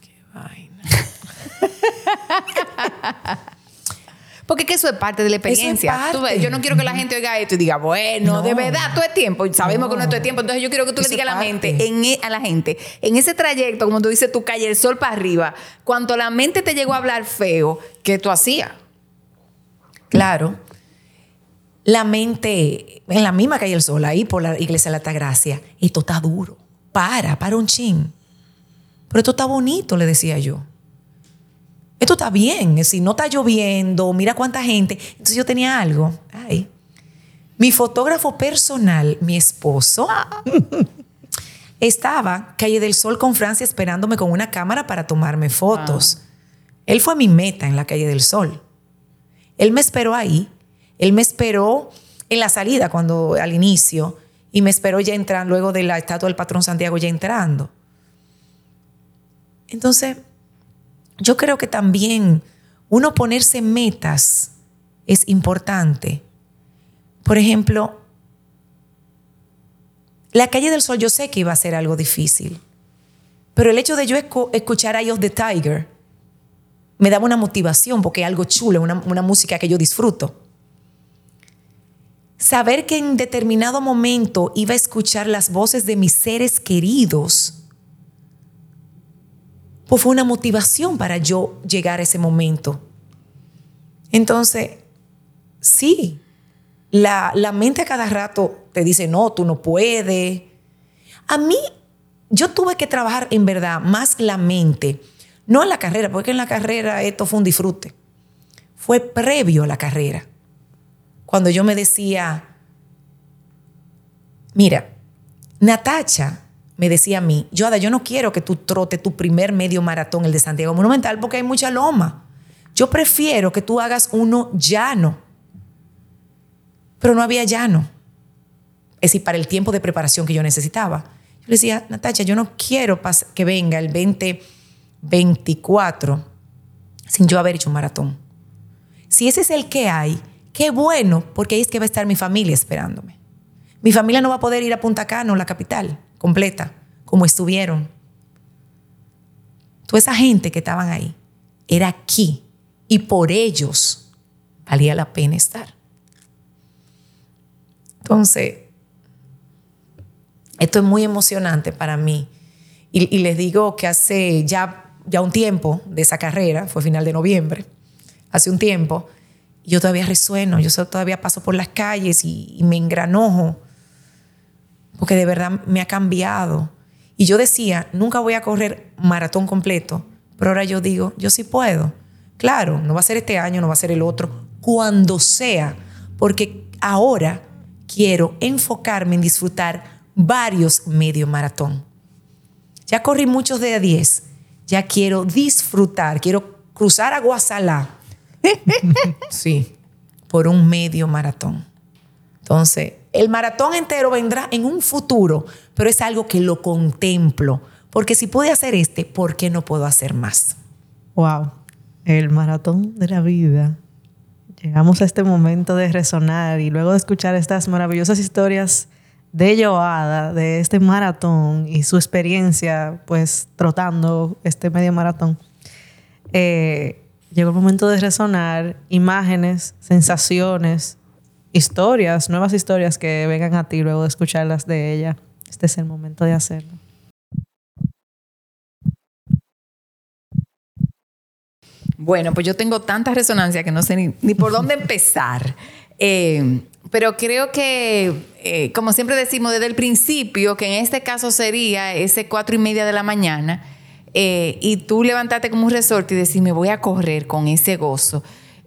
Qué vaina. Porque que eso es parte de la experiencia. yo no quiero que la gente oiga esto y diga, bueno, de verdad, todo es tiempo. Y sabemos que no es todo es tiempo. Entonces yo quiero que tú le digas a la, mente, en, e, a la gente, en ese trayecto, como tú dices, tú calle el sol para arriba, cuando la mente te llegó a hablar feo, ¿qué tú hacías? Claro la mente, en la misma calle El Sol, ahí por la iglesia de la Altagracia, esto está duro. Para, para un chin. Pero esto está bonito, le decía yo. Esto está bien, si no está lloviendo, mira cuánta gente. Entonces yo tenía algo. Ay. Mi fotógrafo personal, mi esposo, estaba calle del Sol con Francia esperándome con una cámara para tomarme fotos. Él fue mi meta en la calle del Sol. Él me esperó ahí él me esperó en la salida, cuando al inicio, y me esperó ya entrando, luego de la estatua del patrón Santiago ya entrando. Entonces, yo creo que también uno ponerse metas es importante. Por ejemplo, la calle del sol yo sé que iba a ser algo difícil, pero el hecho de yo escuchar a ellos de Tiger me daba una motivación porque es algo chulo, una, una música que yo disfruto saber que en determinado momento iba a escuchar las voces de mis seres queridos, pues fue una motivación para yo llegar a ese momento. Entonces, sí, la, la mente a cada rato te dice, no, tú no puedes. A mí, yo tuve que trabajar en verdad más la mente, no en la carrera, porque en la carrera esto fue un disfrute. Fue previo a la carrera cuando yo me decía, mira, Natacha me decía a mí, Yoda, yo no quiero que tú trotes tu primer medio maratón, el de Santiago Monumental, porque hay mucha loma. Yo prefiero que tú hagas uno llano. Pero no había llano. Es decir, para el tiempo de preparación que yo necesitaba. Yo le decía, Natacha, yo no quiero que venga el 2024 sin yo haber hecho un maratón. Si ese es el que hay, Qué bueno, porque ahí es que va a estar mi familia esperándome. Mi familia no va a poder ir a Punta Cana, la capital, completa, como estuvieron. Toda esa gente que estaban ahí era aquí y por ellos valía la pena estar. Entonces, esto es muy emocionante para mí. Y, les digo que hace ya, ya un tiempo de esa carrera, fue final de noviembre, hace un tiempo, yo todavía resueno, yo todavía paso por las calles y, me engranojo, porque de verdad me ha cambiado. Y yo decía, nunca voy a correr maratón completo, pero ahora yo digo, yo sí puedo. Claro, no va a ser este año, no va a ser el otro, cuando sea, porque ahora quiero enfocarme en disfrutar varios medio maratón. Ya corrí muchos de a 10, ya quiero disfrutar, quiero cruzar a Guasalá. sí, por un medio maratón. Entonces, el maratón entero vendrá en un futuro, pero es algo que lo contemplo. Porque si pude hacer este, ¿por qué no puedo hacer más? Wow, el maratón de la vida. Llegamos a este momento de resonar y luego de escuchar estas maravillosas historias de Joada, de este maratón y su experiencia, pues trotando este medio maratón, eh, llegó el momento de resonar imágenes, sensaciones, historias, nuevas historias que vengan a ti luego de escucharlas de ella. Este es el momento de hacerlo. Bueno, pues yo tengo tanta resonancia que no sé ni, por dónde empezar. Eh, pero creo que, eh, como siempre decimos desde el principio, que en este caso sería ese cuatro y media de la mañana, eh, y tú levantarte como un resorte y decir, me voy a correr con ese gozo.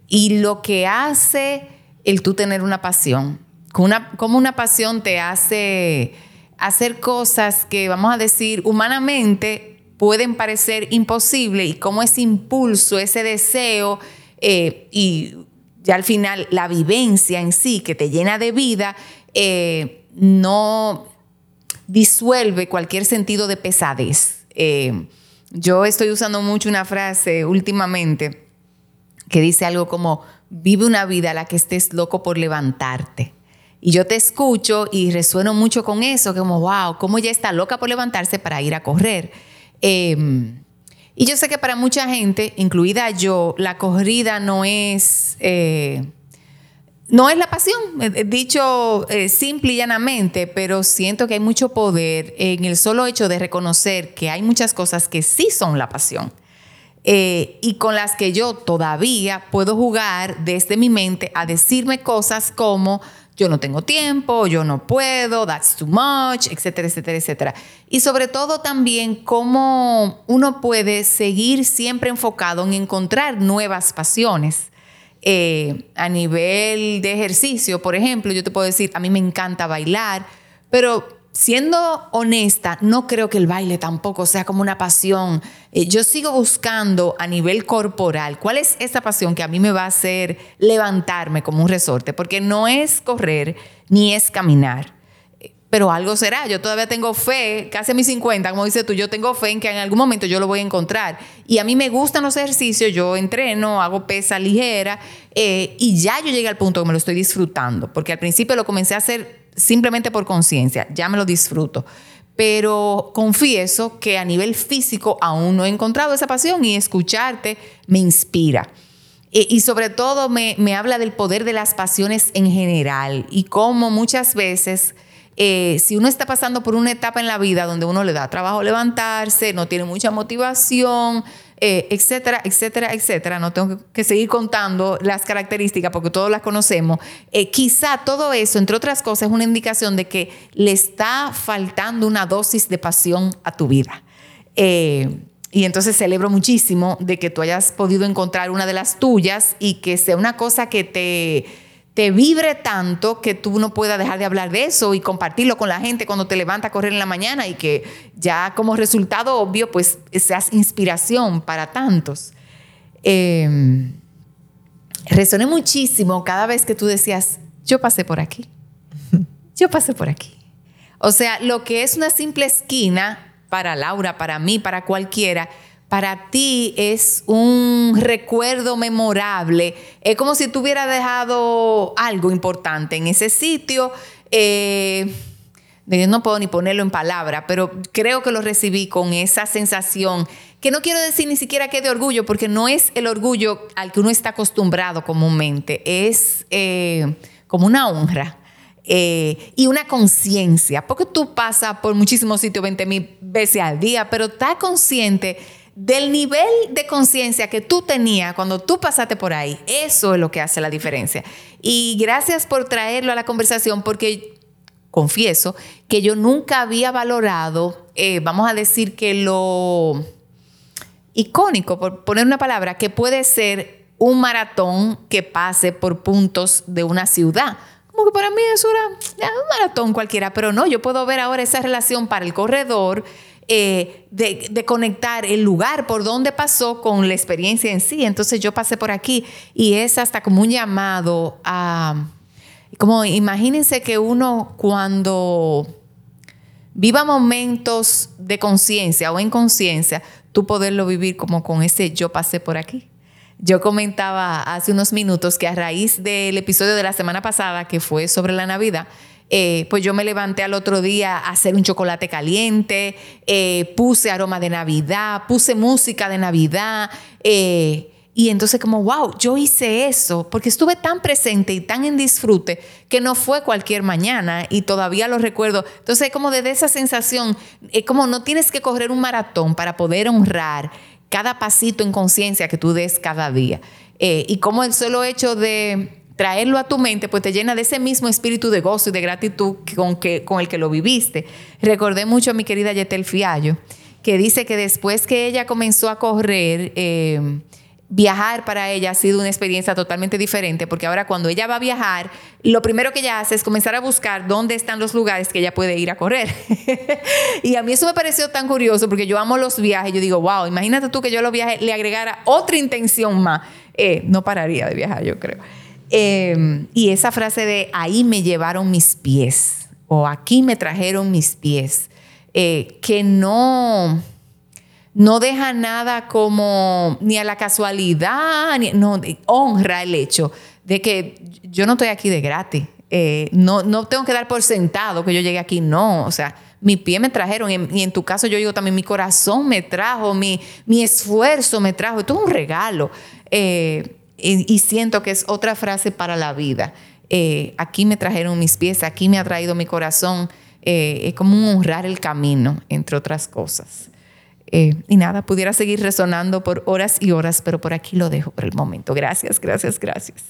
Y lo que hace el tú tener una pasión. Como una, como una pasión te hace hacer cosas que, vamos a decir, humanamente pueden parecer imposibles y como ese impulso, ese deseo eh, y ya al final la vivencia en sí que te llena de vida, eh, no disuelve cualquier sentido de pesadez. Eh, yo estoy usando mucho una frase últimamente que dice algo como, vive una vida a la que estés loco por levantarte. Y yo te escucho y resueno mucho con eso, como, wow, cómo ella está loca por levantarse para ir a correr. Em, y yo sé que para mucha gente, incluida yo, la corrida no es, eh, no es la pasión, eh, eh, dicho simple y llanamente, pero siento que hay mucho poder en el solo hecho de reconocer que hay muchas cosas que sí son la pasión. Eh, y con las que yo todavía puedo jugar desde mi mente a decirme cosas como yo no tengo tiempo, yo no puedo, that's too much, etcétera, etcétera, etcétera. Y sobre todo también cómo uno puede seguir siempre enfocado en encontrar nuevas pasiones. Eh, a nivel de ejercicio, por ejemplo, yo te puedo decir, a mí me encanta bailar, pero siendo honesta, no creo que el baile tampoco sea como una pasión. Eh, yo sigo buscando a nivel corporal cuál es esa pasión que a mí me va a hacer levantarme como un resorte, porque no es correr ni es caminar. Pero algo será. Yo todavía tengo fe, casi a mis 50, como dices tú, yo tengo fe en que en algún momento yo lo voy a encontrar. Y a mí me gustan los ejercicios, yo entreno, hago pesa ligera eh, y ya yo llegué al punto que me lo estoy disfrutando, porque al principio lo comencé a hacer simplemente por conciencia, ya me lo disfruto. Pero confieso que a nivel físico aún no he encontrado esa pasión y escucharte me inspira. E, y sobre todo me, habla del poder de las pasiones en general y cómo muchas veces eh, si uno está pasando por una etapa en la vida donde uno le da trabajo levantarse, no tiene mucha motivación, eh, etcétera, etcétera, etcétera. No tengo que seguir contando las características porque todos las conocemos. Eh, quizá todo eso, entre otras cosas, es una indicación de que le está faltando una dosis de pasión a tu vida. Eh, y entonces celebro muchísimo de que tú hayas podido encontrar una de las tuyas y que sea una cosa que te te vibre tanto que tú no puedas dejar de hablar de eso y compartirlo con la gente cuando te levantas a correr en la mañana y que ya como resultado obvio pues seas inspiración para tantos. Eh, resoné muchísimo cada vez que tú decías, yo pasé por aquí, yo pasé por aquí. O sea, lo que es una simple esquina para Laura, para mí, para cualquiera, para ti es un recuerdo memorable. Es como si tú hubieras dejado algo importante en ese sitio. Eh, no puedo ni ponerlo en palabra, pero creo que lo recibí con esa sensación que no quiero decir ni siquiera que de orgullo, porque no es el orgullo al que uno está acostumbrado comúnmente, es eh, como una honra. Eh, y una conciencia, porque tú pasas por muchísimos sitios 20 mil veces al día, pero estás consciente del nivel de conciencia que tú tenías cuando tú pasaste por ahí. Eso es lo que hace la diferencia. Y gracias por traerlo a la conversación porque confieso que yo nunca había valorado, eh, vamos a decir que lo icónico, por poner una palabra, que puede ser un maratón que pase por puntos de una ciudad. Como que para mí eso era un maratón cualquiera, pero no, yo puedo ver ahora esa relación para el corredor, eh, de, conectar el lugar por donde pasó con la experiencia en sí. Entonces yo pasé por aquí y es hasta como un llamado a, como imagínense que uno cuando viva momentos de conciencia o inconsciencia, tú poderlo vivir como con ese yo pasé por aquí. Yo comentaba hace unos minutos que a raíz del episodio de la semana pasada que fue sobre la Navidad, eh, pues yo me levanté al otro día a hacer un chocolate caliente, eh, puse aroma de Navidad, puse música de Navidad. Eh, y entonces como, wow, yo hice eso porque estuve tan presente y tan en disfrute que no fue cualquier mañana y todavía lo recuerdo. Entonces como desde esa sensación, como no tienes que correr un maratón para poder honrar cada pasito en conciencia que tú des cada día. y como el solo hecho de traerlo a tu mente, pues te llena de ese mismo espíritu de gozo y de gratitud con, que, con el que lo viviste. Recordé mucho a mi querida Yetel Fiallo, que dice que después que ella comenzó a correr, eh, viajar para ella ha sido una experiencia totalmente diferente, porque ahora cuando ella va a viajar, lo primero que ella hace es comenzar a buscar dónde están los lugares que ella puede ir a correr. y a mí eso me pareció tan curioso, porque yo amo los viajes, yo digo, wow, imagínate tú que yo a los viajes le agregara otra intención más. Eh, no pararía de viajar, yo creo. Em, y esa frase de ahí me llevaron mis pies o aquí me trajeron mis pies, eh, que no, no deja nada como ni a la casualidad, ni, no, honra el hecho de que yo no estoy aquí de gratis. Eh, no, no tengo que dar por sentado que yo llegué aquí, no, o sea, mi pie me trajeron y en, tu caso yo digo también mi corazón me trajo, mi, mi esfuerzo me trajo, esto es un regalo. Eh, y, siento que es otra frase para la vida. Eh, aquí me trajeron mis pies, aquí me ha traído mi corazón. Eh, es como un honrar el camino, entre otras cosas. Eh, y nada, pudiera seguir resonando por horas y horas, pero por aquí lo dejo por el momento. Gracias, gracias, gracias.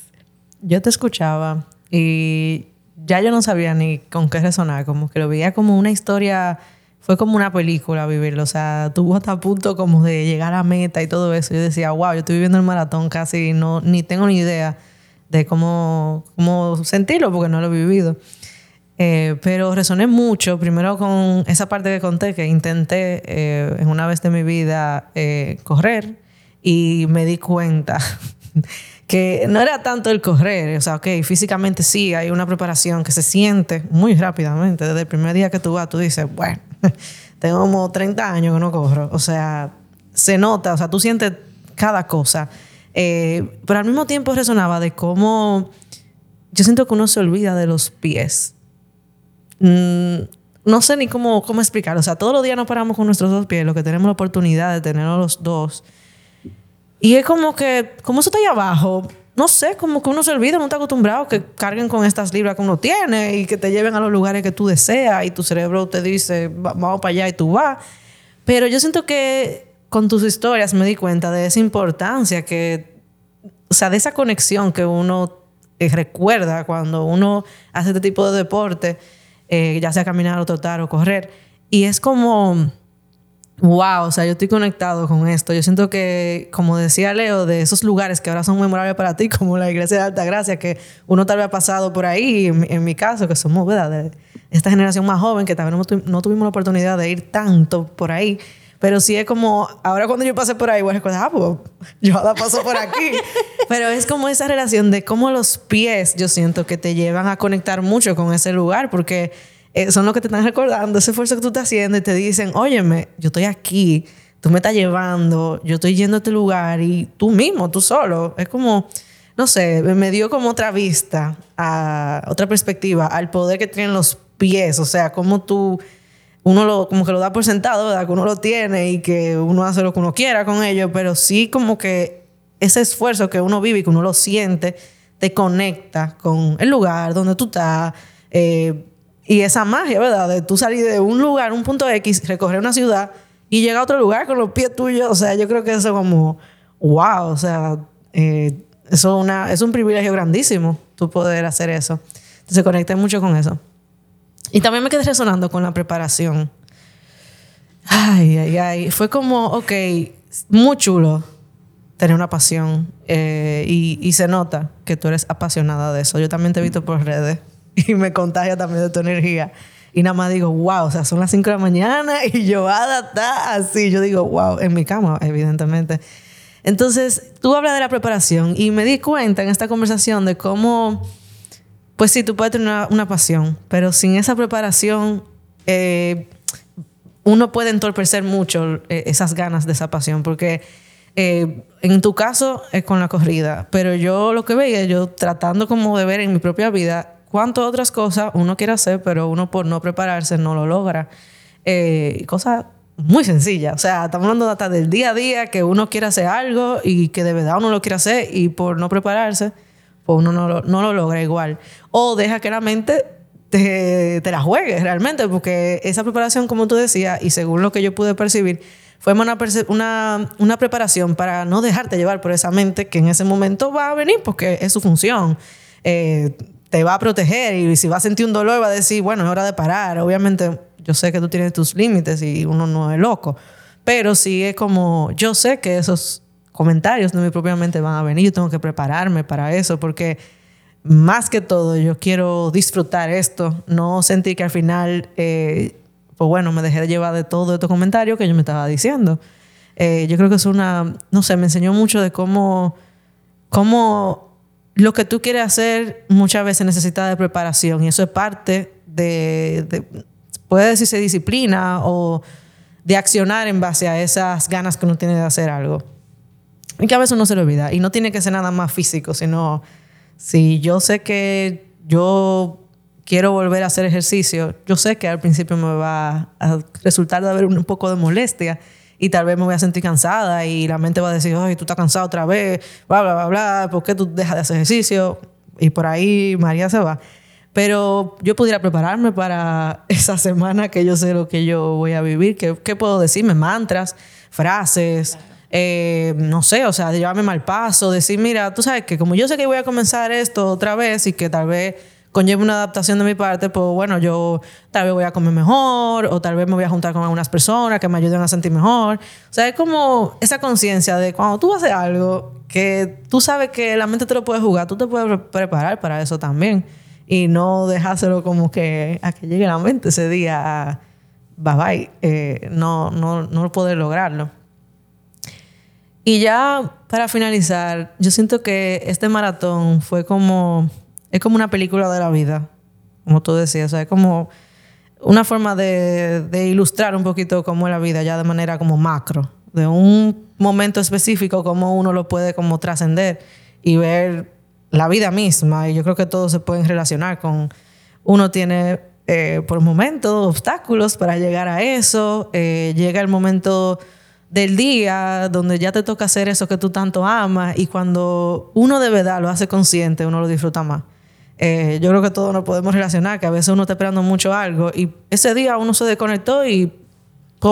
Yo te escuchaba y ya yo no sabía ni con qué resonar, como que lo veía como una historia fue como una película vivirlo. O sea, tuvo hasta punto como de llegar a meta y todo eso. Yo decía, wow, yo estoy viviendo el maratón casi, no, ni tengo ni idea de cómo, cómo sentirlo porque no lo he vivido. Eh, pero resoné mucho, primero con esa parte que conté, que intenté eh, en una vez de mi vida eh, correr y me di cuenta que no era tanto el correr, o sea, ok, físicamente sí, hay una preparación que se siente muy rápidamente. Desde el primer día que tú vas, tú dices, bueno, tengo como 30 años que no corro. O sea, se nota, o sea, tú sientes cada cosa. Eh, pero al mismo tiempo resonaba de cómo yo siento que uno se olvida de los pies. Mm, no sé ni cómo, cómo explicar. O sea, todos los días nos paramos con nuestros dos pies, lo que tenemos la oportunidad de tenerlos los dos. Y es como que, como eso está ahí abajo, no sé, como que uno se olvida, no está acostumbrado que carguen con estas libras que uno tiene y que te lleven a los lugares que tú deseas y tu cerebro te dice, vamos para allá y tú vas. Pero yo siento que con tus historias me di cuenta de esa importancia que, o sea, de esa conexión que uno eh, recuerda cuando uno hace este tipo de deporte, eh, ya sea caminar o trotar o correr. Y es como wow, o sea, yo estoy conectado con esto. Yo siento que, como decía Leo, de esos lugares que ahora son memorables para ti, como la iglesia de Alta Gracia, que uno tal vez ha pasado por ahí, en, mi caso, que somos, ¿verdad? De esta generación más joven, que tal vez no, tuvimos la oportunidad de ir tanto por ahí. Pero sí es como, ahora cuando yo pasé por ahí, voy a recordar, ah, pues yo ahora paso por aquí. Pero es como esa relación de cómo los pies, yo siento que te llevan a conectar mucho con ese lugar, porque eh, son los que te están recordando ese esfuerzo que tú estás haciendo y te dicen, óyeme, yo estoy aquí, tú me estás llevando, yo estoy yendo a este lugar y tú mismo, tú solo. Es como, no sé, me dio como otra vista, a, otra perspectiva al poder que tienen los pies, o sea, como tú, uno lo, como que lo da por sentado, ¿verdad? Que uno lo tiene y que uno hace lo que uno quiera con ello, pero sí como que ese esfuerzo que uno vive y que uno lo siente, te conecta con el lugar donde tú estás. Eh, y esa magia, ¿verdad? De tú salir de un lugar, un punto X, recorrer una ciudad y llega a otro lugar con los pies tuyos. O sea, yo creo que eso es como, wow, o sea, eh, eso es un privilegio grandísimo, tú poder hacer eso. Entonces conecté mucho con eso. Y también me quedé resonando con la preparación. Ay, ay, ay. Fue como, ok, muy chulo tener una pasión eh, y, se nota que tú eres apasionada de eso. Yo también te he visto por redes y me contagia también de tu energía. Y nada más digo, wow, o sea, son las 5 de la mañana y yo está así. Yo digo, wow, en mi cama, evidentemente. Entonces, tú hablas de la preparación y me di cuenta en esta conversación de cómo, pues sí, tú puedes tener una, pasión, pero sin esa preparación, eh, uno puede entorpecer mucho eh, esas ganas de esa pasión, porque eh, en tu caso es con la corrida, pero yo lo que veía, yo tratando como de ver en mi propia vida cuántas otras cosas uno quiere hacer, pero uno por no prepararse no lo logra. Eh, cosas muy sencillas. O sea, estamos hablando hasta del día a día que uno quiere hacer algo y que de verdad uno lo quiere hacer y por no prepararse, pues uno no lo, no lo logra igual. O deja que la mente te, te, la juegue realmente, porque esa preparación, como tú decías, y según lo que yo pude percibir, fue una, una, una, preparación para no dejarte llevar por esa mente que en ese momento va a venir porque es su función. Eh, te va a proteger y si va a sentir un dolor va a decir, bueno, es hora de parar. Obviamente yo sé que tú tienes tus límites y uno no es loco, pero sí es como, yo sé que esos comentarios de mi propia mente van a venir, yo tengo que prepararme para eso porque más que todo yo quiero disfrutar esto, no sentir que al final, eh, pues bueno, me dejé de llevar de todo estos comentarios que yo me estaba diciendo. Eh, yo creo que es una, no sé, me enseñó mucho de cómo, cómo lo que tú quieres hacer muchas veces necesita de preparación y eso es parte de, puede decirse disciplina o de accionar en base a esas ganas que uno tiene de hacer algo. Y que a veces uno se le olvida. Y no tiene que ser nada más físico, sino si yo sé que yo quiero volver a hacer ejercicio, yo sé que al principio me va a resultar de haber un poco de molestia y tal vez me voy a sentir cansada y la mente va a decir, ay, tú estás cansado otra vez, bla, bla, bla, bla, ¿por qué tú dejas de hacer ejercicio? Y por ahí María se va. Pero yo pudiera prepararme para esa semana que yo sé lo que yo voy a vivir. ¿Qué, qué puedo decirme? Mantras, frases, eh, no sé, o sea, llevarme mal paso, decir, mira, tú sabes que como yo sé que voy a comenzar esto otra vez y que tal vez conlleva una adaptación de mi parte, pues bueno, yo tal vez voy a comer mejor o tal vez me voy a juntar con algunas personas que me ayuden a sentir mejor. O sea, es como esa conciencia de cuando tú haces algo que tú sabes que la mente te lo puede jugar, tú te puedes preparar para eso también y no dejárselo como que a que llegue la mente ese día bye bye, eh, no, no, no poder lograrlo. Y ya para finalizar, yo siento que este maratón fue como es como una película de la vida, como tú decías, es como una forma de, ilustrar un poquito cómo es la vida ya de manera como macro, de un momento específico, cómo uno lo puede como trascender y ver la vida misma. Y yo creo que todos se pueden relacionar con, uno tiene eh, por momentos obstáculos para llegar a eso, eh, llega el momento del día donde ya te toca hacer eso que tú tanto amas y cuando uno de verdad lo hace consciente, uno lo disfruta más. Eh, yo creo que todos nos podemos relacionar, que a veces uno está esperando mucho algo y ese día uno se desconectó y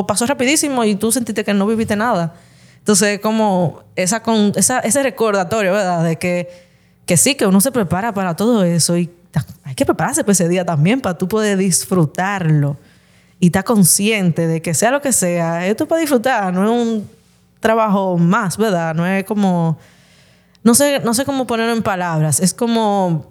pasó rapidísimo y tú sentiste que no viviste nada. Entonces, como esa, esa, ese recordatorio, ¿verdad? De que, que sí, que uno se prepara para todo eso y hay que prepararse para ese día también para tú poder disfrutarlo y estar consciente de que sea lo que sea, esto es para disfrutar, no es un trabajo más, ¿verdad? No es como, no sé, no sé cómo ponerlo en palabras, es como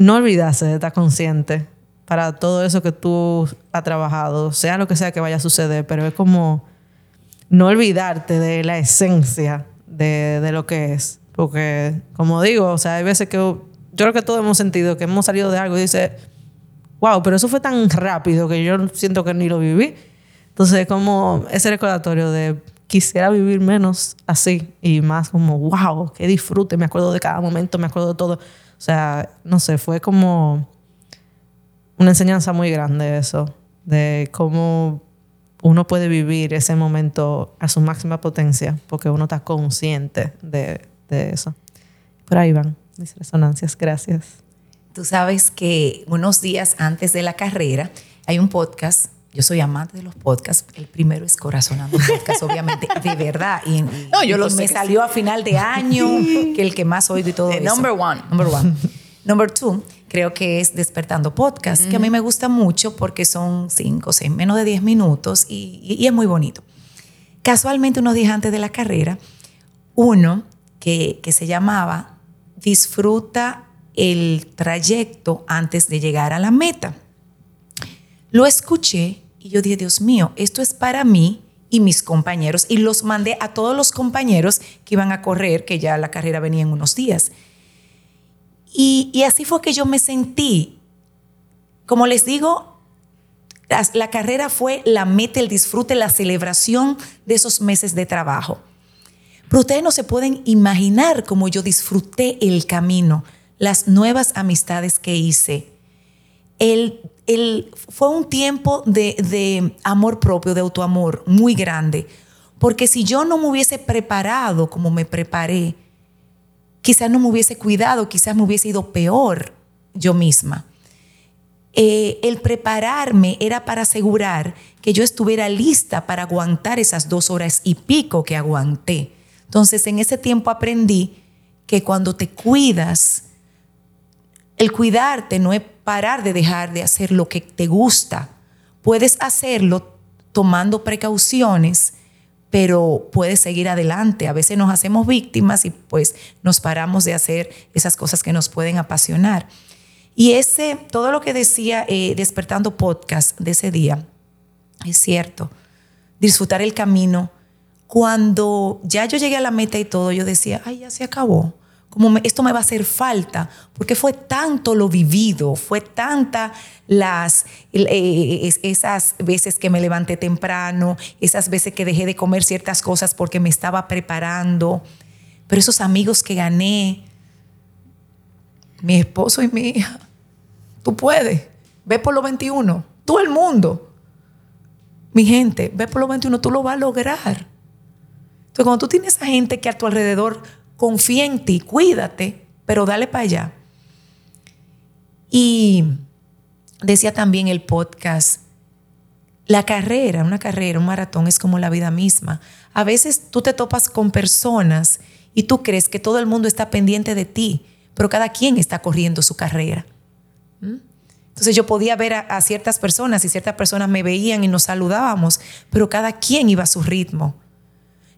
no olvidarse de estar consciente para todo eso que tú has trabajado, sea lo que sea que vaya a suceder, pero es como no olvidarte de la esencia de, lo que es. Porque, como digo, o sea, hay veces que yo creo que todos hemos sentido que hemos salido de algo y dice, wow, pero eso fue tan rápido que yo siento que ni lo viví. Entonces, como ese recordatorio de quisiera vivir menos así y más como, wow, que disfrute, me acuerdo de cada momento, me acuerdo de todo. O sea, no sé, fue como una enseñanza muy grande eso, de cómo uno puede vivir ese momento a su máxima potencia, porque uno está consciente de, eso. Por ahí van mis resonancias, gracias. Tú sabes que unos días antes de la carrera hay un podcast yo soy amante de los podcasts. El primero es Corazonando Podcast, obviamente, de verdad. Y, No, yo y lo sé me salió a final de año, que el que más oído y todo eso. number one. Number one. Number two, creo que es Despertando Podcast, que a mí me gusta mucho porque son cinco, seis, menos de 10 minutos y, y- y es muy bonito. Casualmente, unos días antes de la carrera, uno que, que se llamaba Disfruta el trayecto antes de llegar a la meta. Lo escuché y yo dije, Dios mío, esto es para mí y mis compañeros. Y los mandé a todos los compañeros que iban a correr, que ya la carrera venía en unos días. Y, así fue que yo me sentí. Como les digo, las- la carrera fue la meta, el disfrute, la celebración de esos meses de trabajo. Pero ustedes no se pueden imaginar cómo yo disfruté el camino, las nuevas amistades que hice. El, el- fue un tiempo de, amor propio, de autoamor muy grande. Porque si yo no me hubiese preparado como me preparé, quizás no me hubiese cuidado, quizás me hubiese ido peor yo misma. Eh, el prepararme era para asegurar que yo estuviera lista para aguantar esas dos horas y pico que aguanté. Entonces, en ese tiempo aprendí que cuando te cuidas, el cuidarte no es parar de dejar de hacer lo que te gusta. Puedes hacerlo tomando precauciones, pero puedes seguir adelante. A veces nos hacemos víctimas y pues nos paramos de hacer esas cosas que nos pueden apasionar. Y ese, todo lo que decía eh, Despertando Podcast de ese día, es cierto. Disfrutar el camino. Cuando ya yo llegué a la meta y todo, yo decía, ay, ya se acabó. Como esto me va a hacer falta, porque fue tanto lo vivido, fue tanta las eh, es- esas veces que me levanté temprano, esas veces que dejé de comer ciertas cosas porque me estaba preparando, pero esos amigos que gané, mi esposo y mi hija, tú puedes, ve por los 21, todo el mundo, mi gente, ve por los 21, tú lo vas a lograr. Entonces, cuando tú tienes a gente que a tu alrededor confía en ti, cuídate, pero dale para allá. Y decía también el podcast, la carrera, una carrera, un maratón es como la vida misma. A veces tú te topas con personas y tú crees que todo el mundo está pendiente de ti, pero cada quien está corriendo su carrera. ¿Mm? Entonces yo podía ver a, a ciertas personas y ciertas personas me veían y nos saludábamos, pero cada quien iba a su ritmo.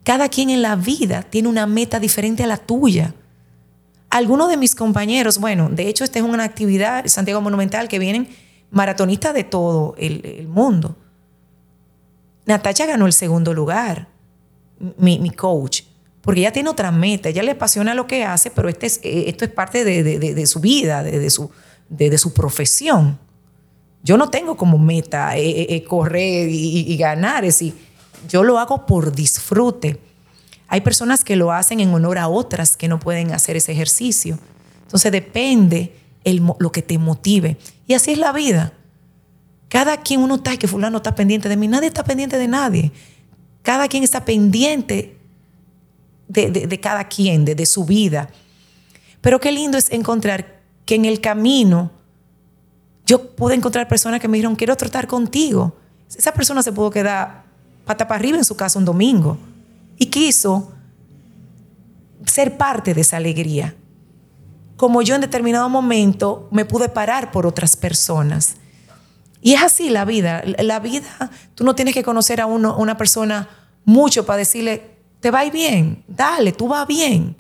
Cada quien en la vida tiene una meta diferente a la tuya. Algunos de mis compañeros, bueno, de hecho esta es una actividad, Santiago Monumental, que vienen maratonistas de todo el, mundo. Natacha ganó el segundo lugar, mi, coach, porque ella tiene otra meta, ella le apasiona lo que hace, pero este es, eh, esto es parte de, su vida, de, su, de- su profesión. Yo no tengo como meta eh, eh, correr y, ganar, yo lo hago por disfrute. Hay personas que lo hacen en honor a otras que no pueden hacer ese ejercicio. Entonces depende lo que te motive. Y así es la vida. Cada quien uno está, que fulano está pendiente de mí, nadie está pendiente de nadie. Cada quien está pendiente de cada quien, de, de su vida. Pero qué lindo es encontrar que en el camino yo pude encontrar personas que me dijeron, quiero tratar contigo. Esa persona se pudo quedar pata para arriba en su casa un domingo y quiso ser parte de esa alegría. Como yo en determinado momento me pude parar por otras personas. Y es así la vida. La vida, tú no tienes que conocer a uno, una persona mucho para decirle, te va bien, dale, tú vas bien.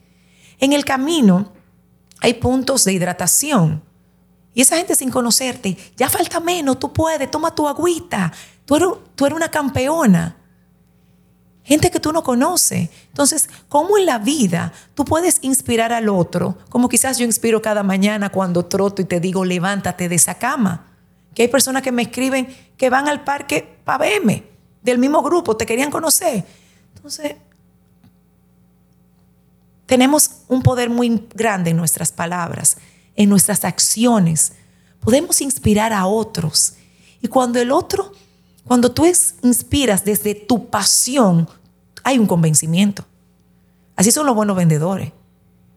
En el camino hay puntos de hidratación. Y esa gente sin conocerte, ya falta menos, tú puedes, toma tu agüita. Tú eres, una campeona. Gente que tú no conoces. Entonces, ¿cómo en la vida tú puedes inspirar al otro? Como quizás yo inspiro cada mañana cuando troto y te digo, levántate de esa cama. Que hay personas que me escriben que van al parque para verme, del mismo grupo, te querían conocer. Entonces, tenemos un poder muy grande en nuestras palabras, en nuestras acciones. Podemos inspirar a otros. Y cuando el otro, cuando tú inspiras desde tu pasión, hay un convencimiento. Así son los buenos vendedores.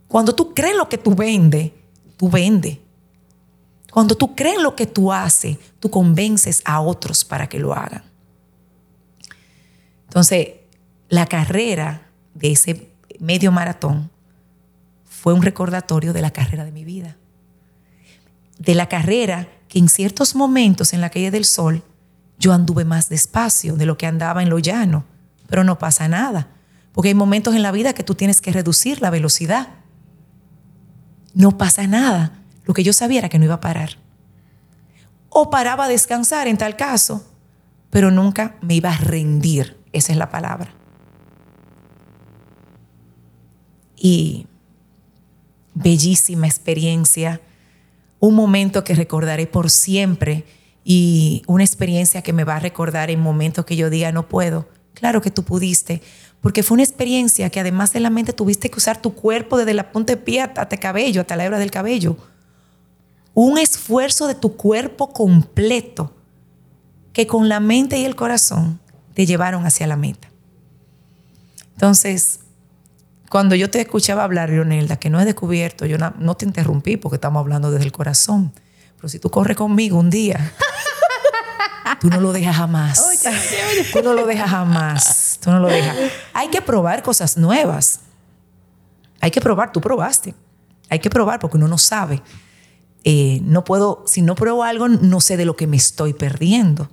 Cuando tú crees lo que tú vendes, tú vendes. Cuando tú crees lo que tú haces, tú convences a otros para que lo hagan. Entonces, la carrera de ese medio maratón fue un recordatorio de la carrera de mi vida. De la carrera que en ciertos momentos en la calle del sol yo anduve más despacio de lo que andaba en lo llano, pero no pasa nada, porque hay momentos en la vida que tú tienes que reducir la velocidad. No pasa nada. Lo que yo sabía era que no iba a parar. O paraba a descansar en tal caso, pero nunca me iba a rendir. Esa es la palabra. Y bellísima experiencia, un momento que recordaré por siempre y una experiencia que me va a recordar en momentos que yo diga no puedo. Claro que tú pudiste, porque fue una experiencia que además de la mente tuviste que usar tu cuerpo desde la punta de pie hasta el cabello, hasta la hebra del cabello. Un esfuerzo de tu cuerpo completo que con la mente y el corazón te llevaron hacia la meta. Entonces, cuando yo te escuchaba hablar, Leonelda, que no he descubierto, yo no, te interrumpí porque estamos hablando desde el corazón. Pero si tú corres conmigo un día, tú no lo dejas jamás. Tú no lo dejas jamás. Tú no lo dejas. Hay que probar cosas nuevas. Hay que probar. Tú probaste. Hay que probar porque uno no sabe. Eh, no puedo, si no pruebo algo, no sé de lo que me estoy perdiendo.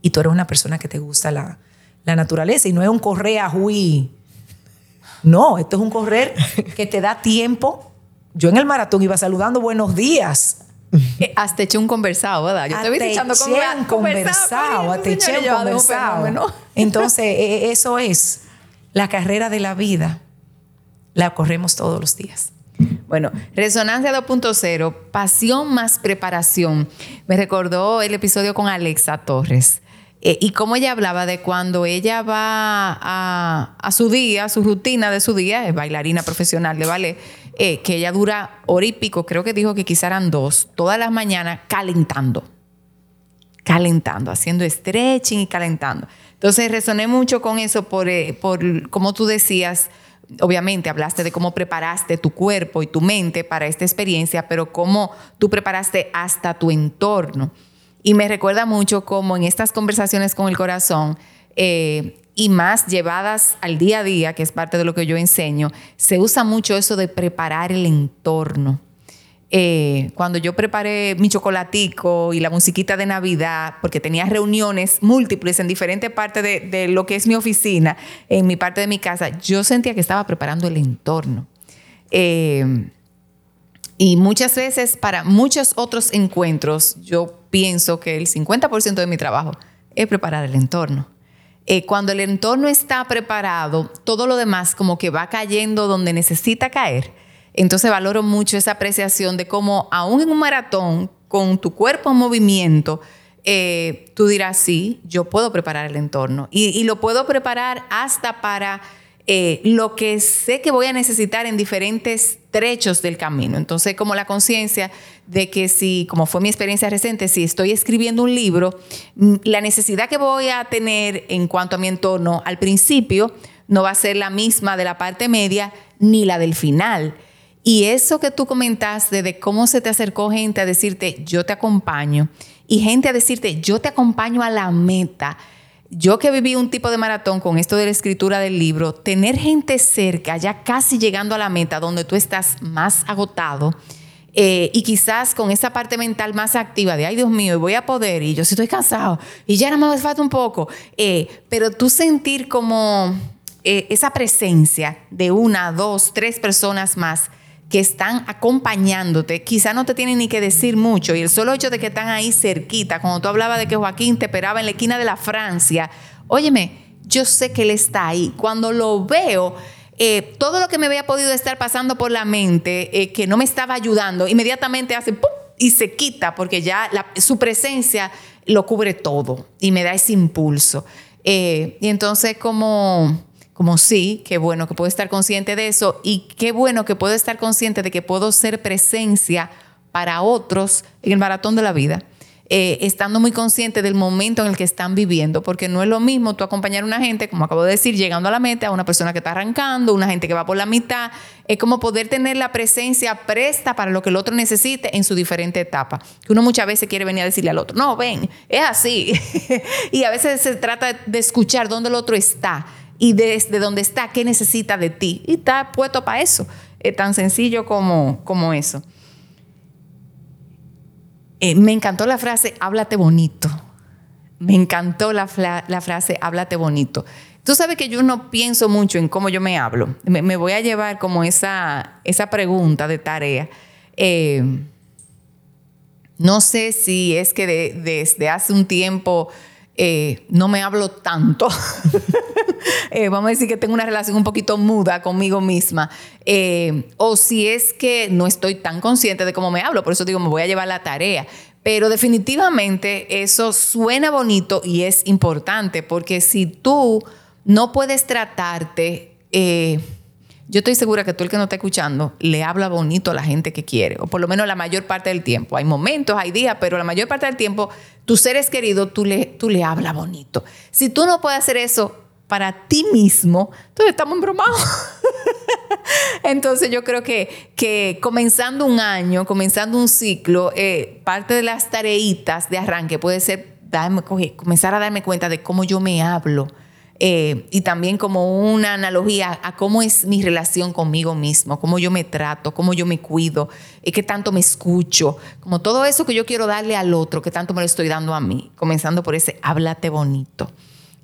Y tú eres una persona que te gusta la, la naturaleza y no es un correa, hui no, esto es un correr que te da tiempo. Yo en el maratón iba saludando buenos días. Eh, hasta eché un conversado, ¿verdad? Yo te vi echando con un conversado, hasta eché un conversado. Entonces, e, e, eso es la carrera de la vida. La corremos todos los días. Bueno, Resonancia 2.0, pasión más preparación. Me recordó el episodio con Alexa Torres. Eh, y cómo ella hablaba de cuando ella va a, su día, su rutina de su día, es bailarina profesional de ballet, eh, que ella dura hora creo que dijo que quizá eran dos, todas las mañanas calentando. Calentando, haciendo stretching y calentando. Entonces resoné mucho con eso por, eh, por como tú decías, obviamente hablaste de cómo preparaste tu cuerpo y tu mente para esta experiencia, pero cómo tú preparaste hasta tu entorno. Y me recuerda mucho como en estas conversaciones con el corazón, eh, y más llevadas al día a día, que es parte de lo que yo enseño, se usa mucho eso de preparar el entorno. Eh, cuando yo preparé mi chocolatico y la musiquita de Navidad, porque tenía reuniones múltiples en diferentes partes de, lo que es mi oficina, en mi parte de mi casa, yo sentía que estaba preparando el entorno. Eh, y muchas veces para muchos otros encuentros, yo pienso que el 50% de mi trabajo es preparar el entorno. Eh, cuando el entorno está preparado, todo lo demás como que va cayendo donde necesita caer. Entonces valoro mucho esa apreciación de cómo aún en un maratón, con tu cuerpo en movimiento, eh, tú dirás, sí, yo puedo preparar el entorno. y lo puedo preparar hasta para eh, lo que sé que voy a necesitar en diferentes trechos del camino. Entonces, como la conciencia de que si, como fue mi experiencia reciente, si estoy escribiendo un libro, mm, la necesidad que voy a tener en cuanto a mi entorno al principio no va a ser la misma de la parte media ni la del final. Y eso que tú comentaste de cómo se te acercó gente a decirte, yo te acompaño, y gente a decirte, yo te acompaño a la meta yo que viví un tipo de maratón con esto de la escritura del libro, tener gente cerca, ya casi llegando a la meta, donde tú estás más agotado eh, y quizás con esa parte mental más activa de, ay Dios mío, voy a poder, y yo sí estoy cansado, y ya nada más falta un poco, eh, pero tú sentir como eh, esa presencia de una, dos, tres personas más que están acompañándote, quizá no te tienen ni que decir mucho, y el solo hecho de que están ahí cerquita, cuando tú hablabas de que Joaquín te esperaba en la esquina de la Francia, óyeme, yo sé que él está ahí. Cuando lo veo, eh, todo lo que me había podido estar pasando por la mente, eh, que no me estaba ayudando, inmediatamente hace ¡pum! y se quita, porque ya su presencia lo cubre todo y me da ese impulso. Eh, y entonces como como sí, qué bueno que puedo estar consciente de eso y qué bueno que puedo estar consciente de que puedo ser presencia para otros en el maratón de la vida. eh, estando muy consciente del momento en el que están viviendo, porque no es lo mismo tú acompañar a una gente, como acabo de decir, llegando a la meta, a una persona que está arrancando, una gente que va por la mitad, es como poder tener la presencia presta para lo que el otro necesite en su diferente etapa. Que uno muchas veces quiere venir a decirle al otro, no, ven, es así. y a veces se trata de escuchar dónde el otro está y desde dónde está, qué necesita de ti. Y está puesto para eso. Es tan sencillo como, como eso. Eh, me encantó la frase, háblate bonito. Me encantó la, frase, háblate bonito. Tú sabes que yo no pienso mucho en cómo yo me hablo. Me, voy a llevar como esa, esa pregunta de tarea. Eh, no sé si es que desde hace un tiempo eh, no me hablo tanto. Eh, vamos a decir que tengo una relación un poquito muda conmigo misma. Eh, o si es que no estoy tan consciente de cómo me hablo, por eso digo, me voy a llevar la tarea. Pero definitivamente eso suena bonito y es importante, porque si tú no puedes tratarte yo estoy segura que tú el que no está escuchando le habla bonito a la gente que quiere, o por lo menos la mayor parte del tiempo. Hay momentos, hay días, pero la mayor parte del tiempo tus seres queridos tú le, tú le hablas bonito. Si tú no puedes hacer eso para ti mismo, entonces estamos embromados. entonces yo creo que, que comenzando un año, comenzando un ciclo, eh, parte de las tareitas de arranque puede ser darme, comenzar a darme cuenta de cómo yo me hablo eh, y también como una analogía a cómo es mi relación conmigo mismo, cómo yo me trato, cómo yo me cuido, y qué tanto me escucho, como todo eso que yo quiero darle al otro, que tanto me lo estoy dando a mí, comenzando por ese háblate bonito.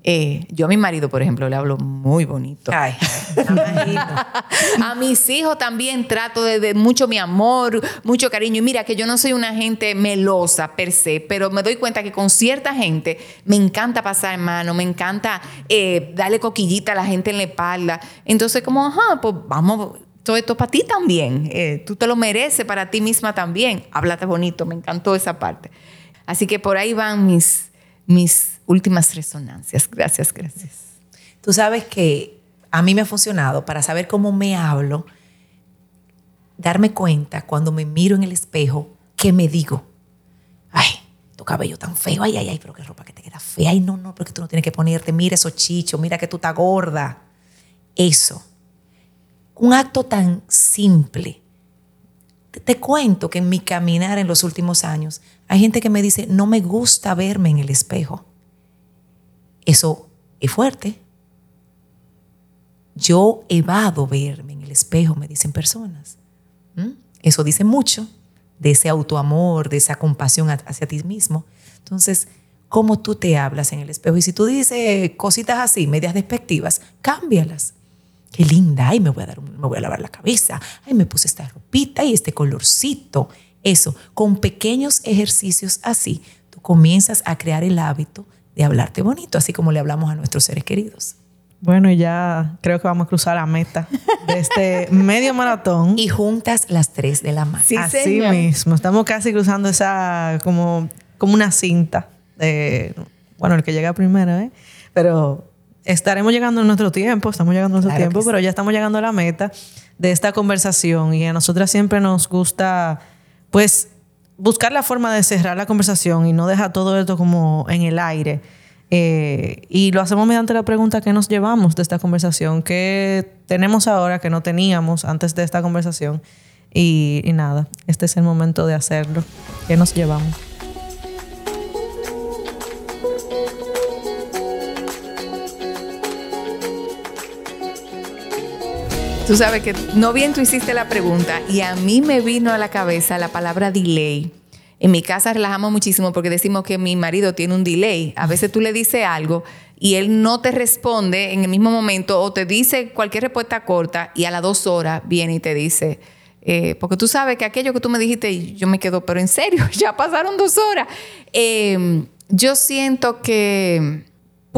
Eh, yo a mi marido, por ejemplo, le hablo muy bonito. Ay, a mis hijos también trato de, mucho mi amor, mucho cariño. Y mira que yo no soy una gente melosa per se, pero me doy cuenta que con cierta gente me encanta pasar mano, me encanta eh, darle coquillita a la gente en la espalda. Entonces, como, ajá, pues vamos, todo esto para ti también. Eh, tú te lo mereces para ti misma también. Háblate bonito, me encantó esa parte. Así que por ahí van mis, mis últimas resonancias. Gracias, gracias. Tú sabes que a mí me ha funcionado para saber cómo me hablo, darme cuenta cuando me miro en el espejo, qué me digo. Ay, tu cabello tan feo, ay, ay, ay, pero qué ropa que te queda fea, ay, no, no, porque tú no tienes que ponerte, mira esos chichos, mira que tú estás gorda. Eso. Un acto tan simple. te cuento que en mi caminar en los últimos años hay gente que me dice, no me gusta verme en el espejo. Eso es fuerte. Yo evado verme en el espejo, me dicen personas. ¿Mm? Eso dice mucho de ese autoamor, de esa compasión hacia ti mismo. Entonces, ¿cómo tú te hablas en el espejo? Y si tú dices cositas así, medias despectivas, cámbialas. Qué linda, ay, me voy a, dar, me voy a lavar la cabeza, ay, me puse esta ropita y este colorcito. Eso, con pequeños ejercicios así, tú comienzas a crear el hábito de hablarte bonito, así como le hablamos a nuestros seres queridos. Bueno, ya creo que vamos a cruzar la meta de este medio maratón. Y juntas las tres de la mano. así mismo, estamos casi cruzando esa como, como una cinta de, bueno, el que llega primero, ¿eh? Pero estaremos llegando en nuestro tiempo, estamos llegando en nuestro tiempo, pero ya estamos llegando a la meta de esta conversación y a nosotras siempre nos gusta, pues, buscar la forma de cerrar la conversación y no dejar todo esto como en el aire. Eh, y lo hacemos mediante la pregunta que nos llevamos de esta conversación, qué tenemos ahora que no teníamos antes de esta conversación. Y, y nada, este es el momento de hacerlo. ¿Qué nos llevamos? Tú sabes que no bien tú hiciste la pregunta y a mí me vino a la cabeza la palabra delay. En mi casa relajamos muchísimo porque decimos que mi marido tiene un delay. A veces tú le dices algo y él no te responde en el mismo momento o te dice cualquier respuesta corta y a las dos horas viene y te dice, eh, porque tú sabes que aquello que tú me dijiste, yo me quedo, pero en serio, ya pasaron dos horas. Em, yo siento que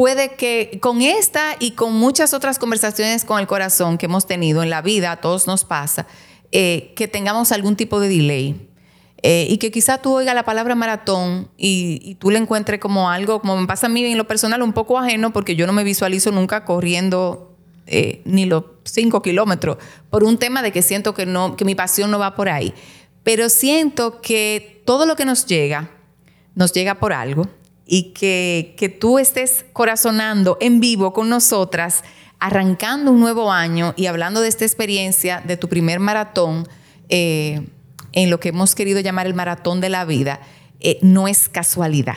puede que con esta y con muchas otras conversaciones con el corazón que hemos tenido en la vida, a todos nos pasa, eh, que tengamos algún tipo de delay. Eh, y que quizá tú oigas la palabra maratón y, tú le encuentres como algo, como me pasa a mí en lo personal, un poco ajeno, porque yo no me visualizo nunca corriendo eh, ni los cinco kilómetros, por un tema de que siento que, no, que mi pasión no va por ahí. Pero siento que todo lo que nos llega, nos llega por algo y que, que tú estés corazonando en vivo con nosotras, arrancando un nuevo año y hablando de esta experiencia de tu primer maratón, eh, en lo que hemos querido llamar el maratón de la vida, eh, no es casualidad.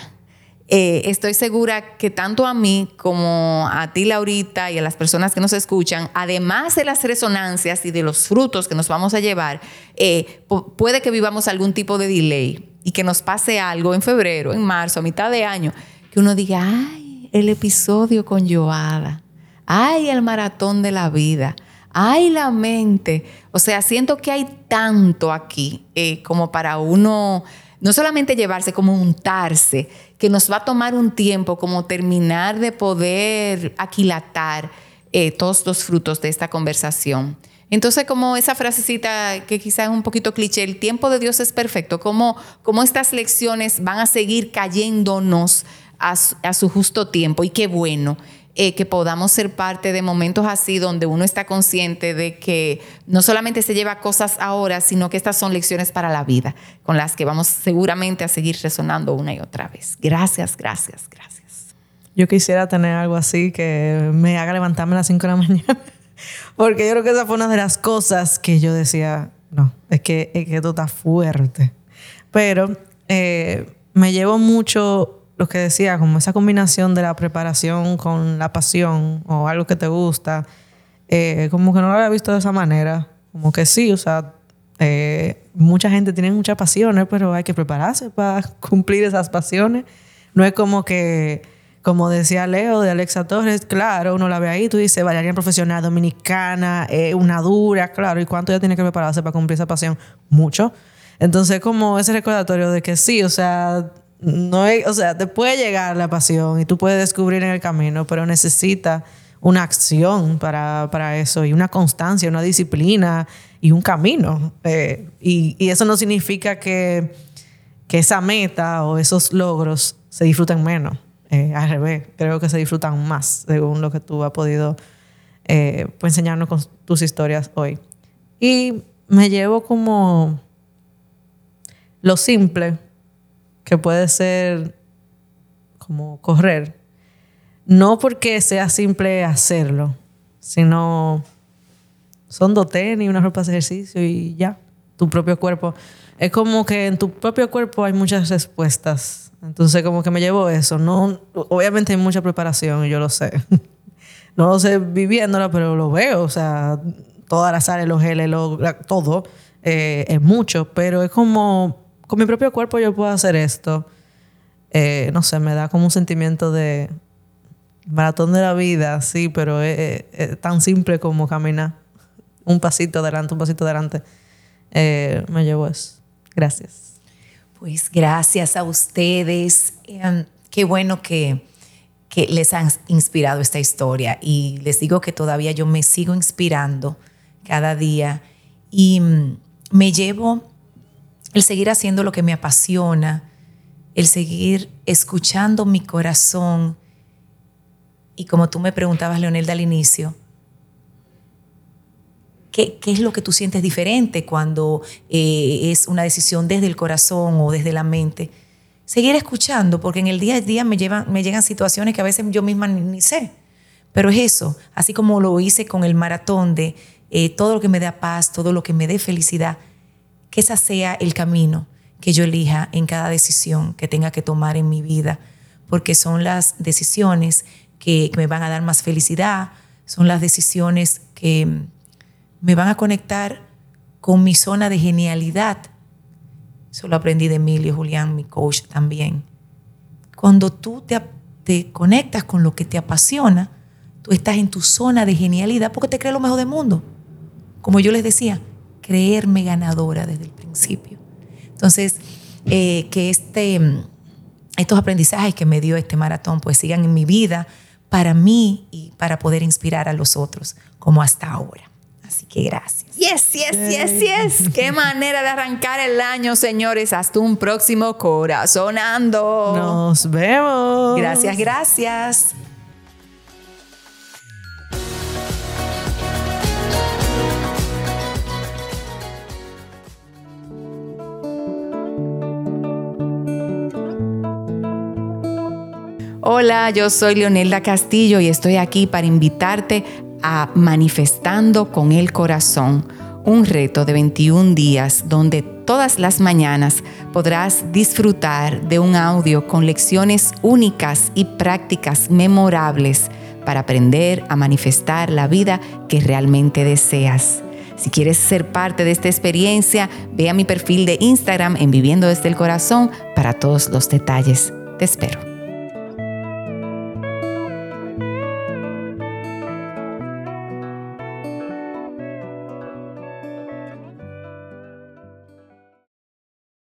Eh, estoy segura que tanto a mí como a ti, Laurita, y a las personas que nos escuchan, además de las resonancias y de los frutos que nos vamos a llevar, puede que vivamos algún tipo de delay y que nos pase algo en febrero, en marzo, a mitad de año, que uno diga, ay, el episodio con Joada, ay, el maratón de la vida, ay, la mente. O sea, siento que hay tanto aquí eh, como para uno no solamente llevarse, como untarse, que nos va a tomar un tiempo como terminar de poder aquilatar eh, todos los frutos de esta conversación. Entonces, como esa frasecita que quizás es un poquito cliché, el tiempo de Dios es perfecto, como, como estas lecciones van a seguir cayéndonos a, su justo tiempo y qué bueno. Eh, que podamos ser parte de momentos así donde uno está consciente de que no solamente se lleva cosas ahora, sino que estas son lecciones para la vida, con las que vamos seguramente a seguir resonando una y otra vez. Gracias, gracias, gracias. Yo quisiera tener algo así que me haga levantarme a las 5 de la mañana, porque yo creo que esa fue una de las cosas que yo decía, no, es que, es que esto está fuerte. Pero eh, me llevo mucho lo que decía, como esa combinación de la preparación con la pasión o algo que te gusta, eh, como que no lo había visto de esa manera. Como que sí, o sea, eh, mucha gente tiene muchas pasiones, pero hay que prepararse para cumplir esas pasiones. No es como que, como decía Leo de Alexa Torres, claro, uno la ve ahí, tú dices, bailarina profesional dominicana, eh, una dura, claro, ¿y cuánto ya tiene que prepararse para cumplir esa pasión? Mucho. Entonces, como ese recordatorio de que sí, o sea, no o sea, te puede llegar la pasión y tú puedes descubrir en el camino, pero necesita una acción para, eso y una constancia, una disciplina y un camino. Eh, y, eso no significa que, esa meta o esos logros se disfruten menos. Eh, al revés, creo que se disfrutan más, según lo que tú has podido pues enseñarnos con tus historias hoy. Y me llevo como lo simple que puede ser como correr, no porque sea simple hacerlo, sino son dos tenis, una ropa de ejercicio y ya, tu propio cuerpo. Es como que en tu propio cuerpo hay muchas respuestas. Entonces como que me llevo eso. No, obviamente hay mucha preparación, yo lo sé. no lo sé viviéndola, pero lo veo. O sea, todas las áreas, los geles, todo, eh, es mucho. Pero es como con mi propio cuerpo yo puedo hacer esto. Eh, no sé, me da como un sentimiento de maratón de la vida, sí, pero es, tan simple como caminar un pasito adelante, un pasito adelante. Eh, me llevo eso. Gracias. Pues gracias a ustedes. Em, qué bueno que, que les han inspirado esta historia y les digo que todavía yo me sigo inspirando cada día y mm, me llevo el seguir haciendo lo que me apasiona, el seguir escuchando mi corazón. Y como tú me preguntabas, Leonel, al inicio, ¿qué, es lo que tú sientes diferente cuando eh, es una decisión desde el corazón o desde la mente? Seguir escuchando, porque en el día a día me, llevan, me llegan situaciones que a veces yo misma ni, sé. Pero es eso, así como lo hice con el maratón de eh, todo lo que me da paz, todo lo que me dé felicidad que ese sea el camino que yo elija en cada decisión que tenga que tomar en mi vida, porque son las decisiones que, me van a dar más felicidad, son las decisiones que me van a conectar con mi zona de genialidad. Eso lo aprendí de Emilio Julián, mi coach también. Cuando tú te, conectas con lo que te apasiona, tú estás en tu zona de genialidad porque te crees lo mejor del mundo. Como yo les decía, creerme ganadora desde el principio. Entonces, eh, que este, estos aprendizajes que me dio este maratón pues sigan en mi vida para mí y para poder inspirar a los otros como hasta ahora. Así que gracias. Yes, yes, yes, yes. Qué manera de arrancar el año, señores. Hasta un próximo corazonando. Nos vemos. Gracias, gracias. Hola, yo soy Leonelda Castillo y estoy aquí para invitarte a Manifestando con el Corazón, un reto de 21 días donde todas las mañanas podrás disfrutar de un audio con lecciones únicas y prácticas memorables para aprender a manifestar la vida que realmente deseas. Si quieres ser parte de esta experiencia, ve a mi perfil de Instagram en Viviendo desde el Corazón para todos los detalles. Te espero.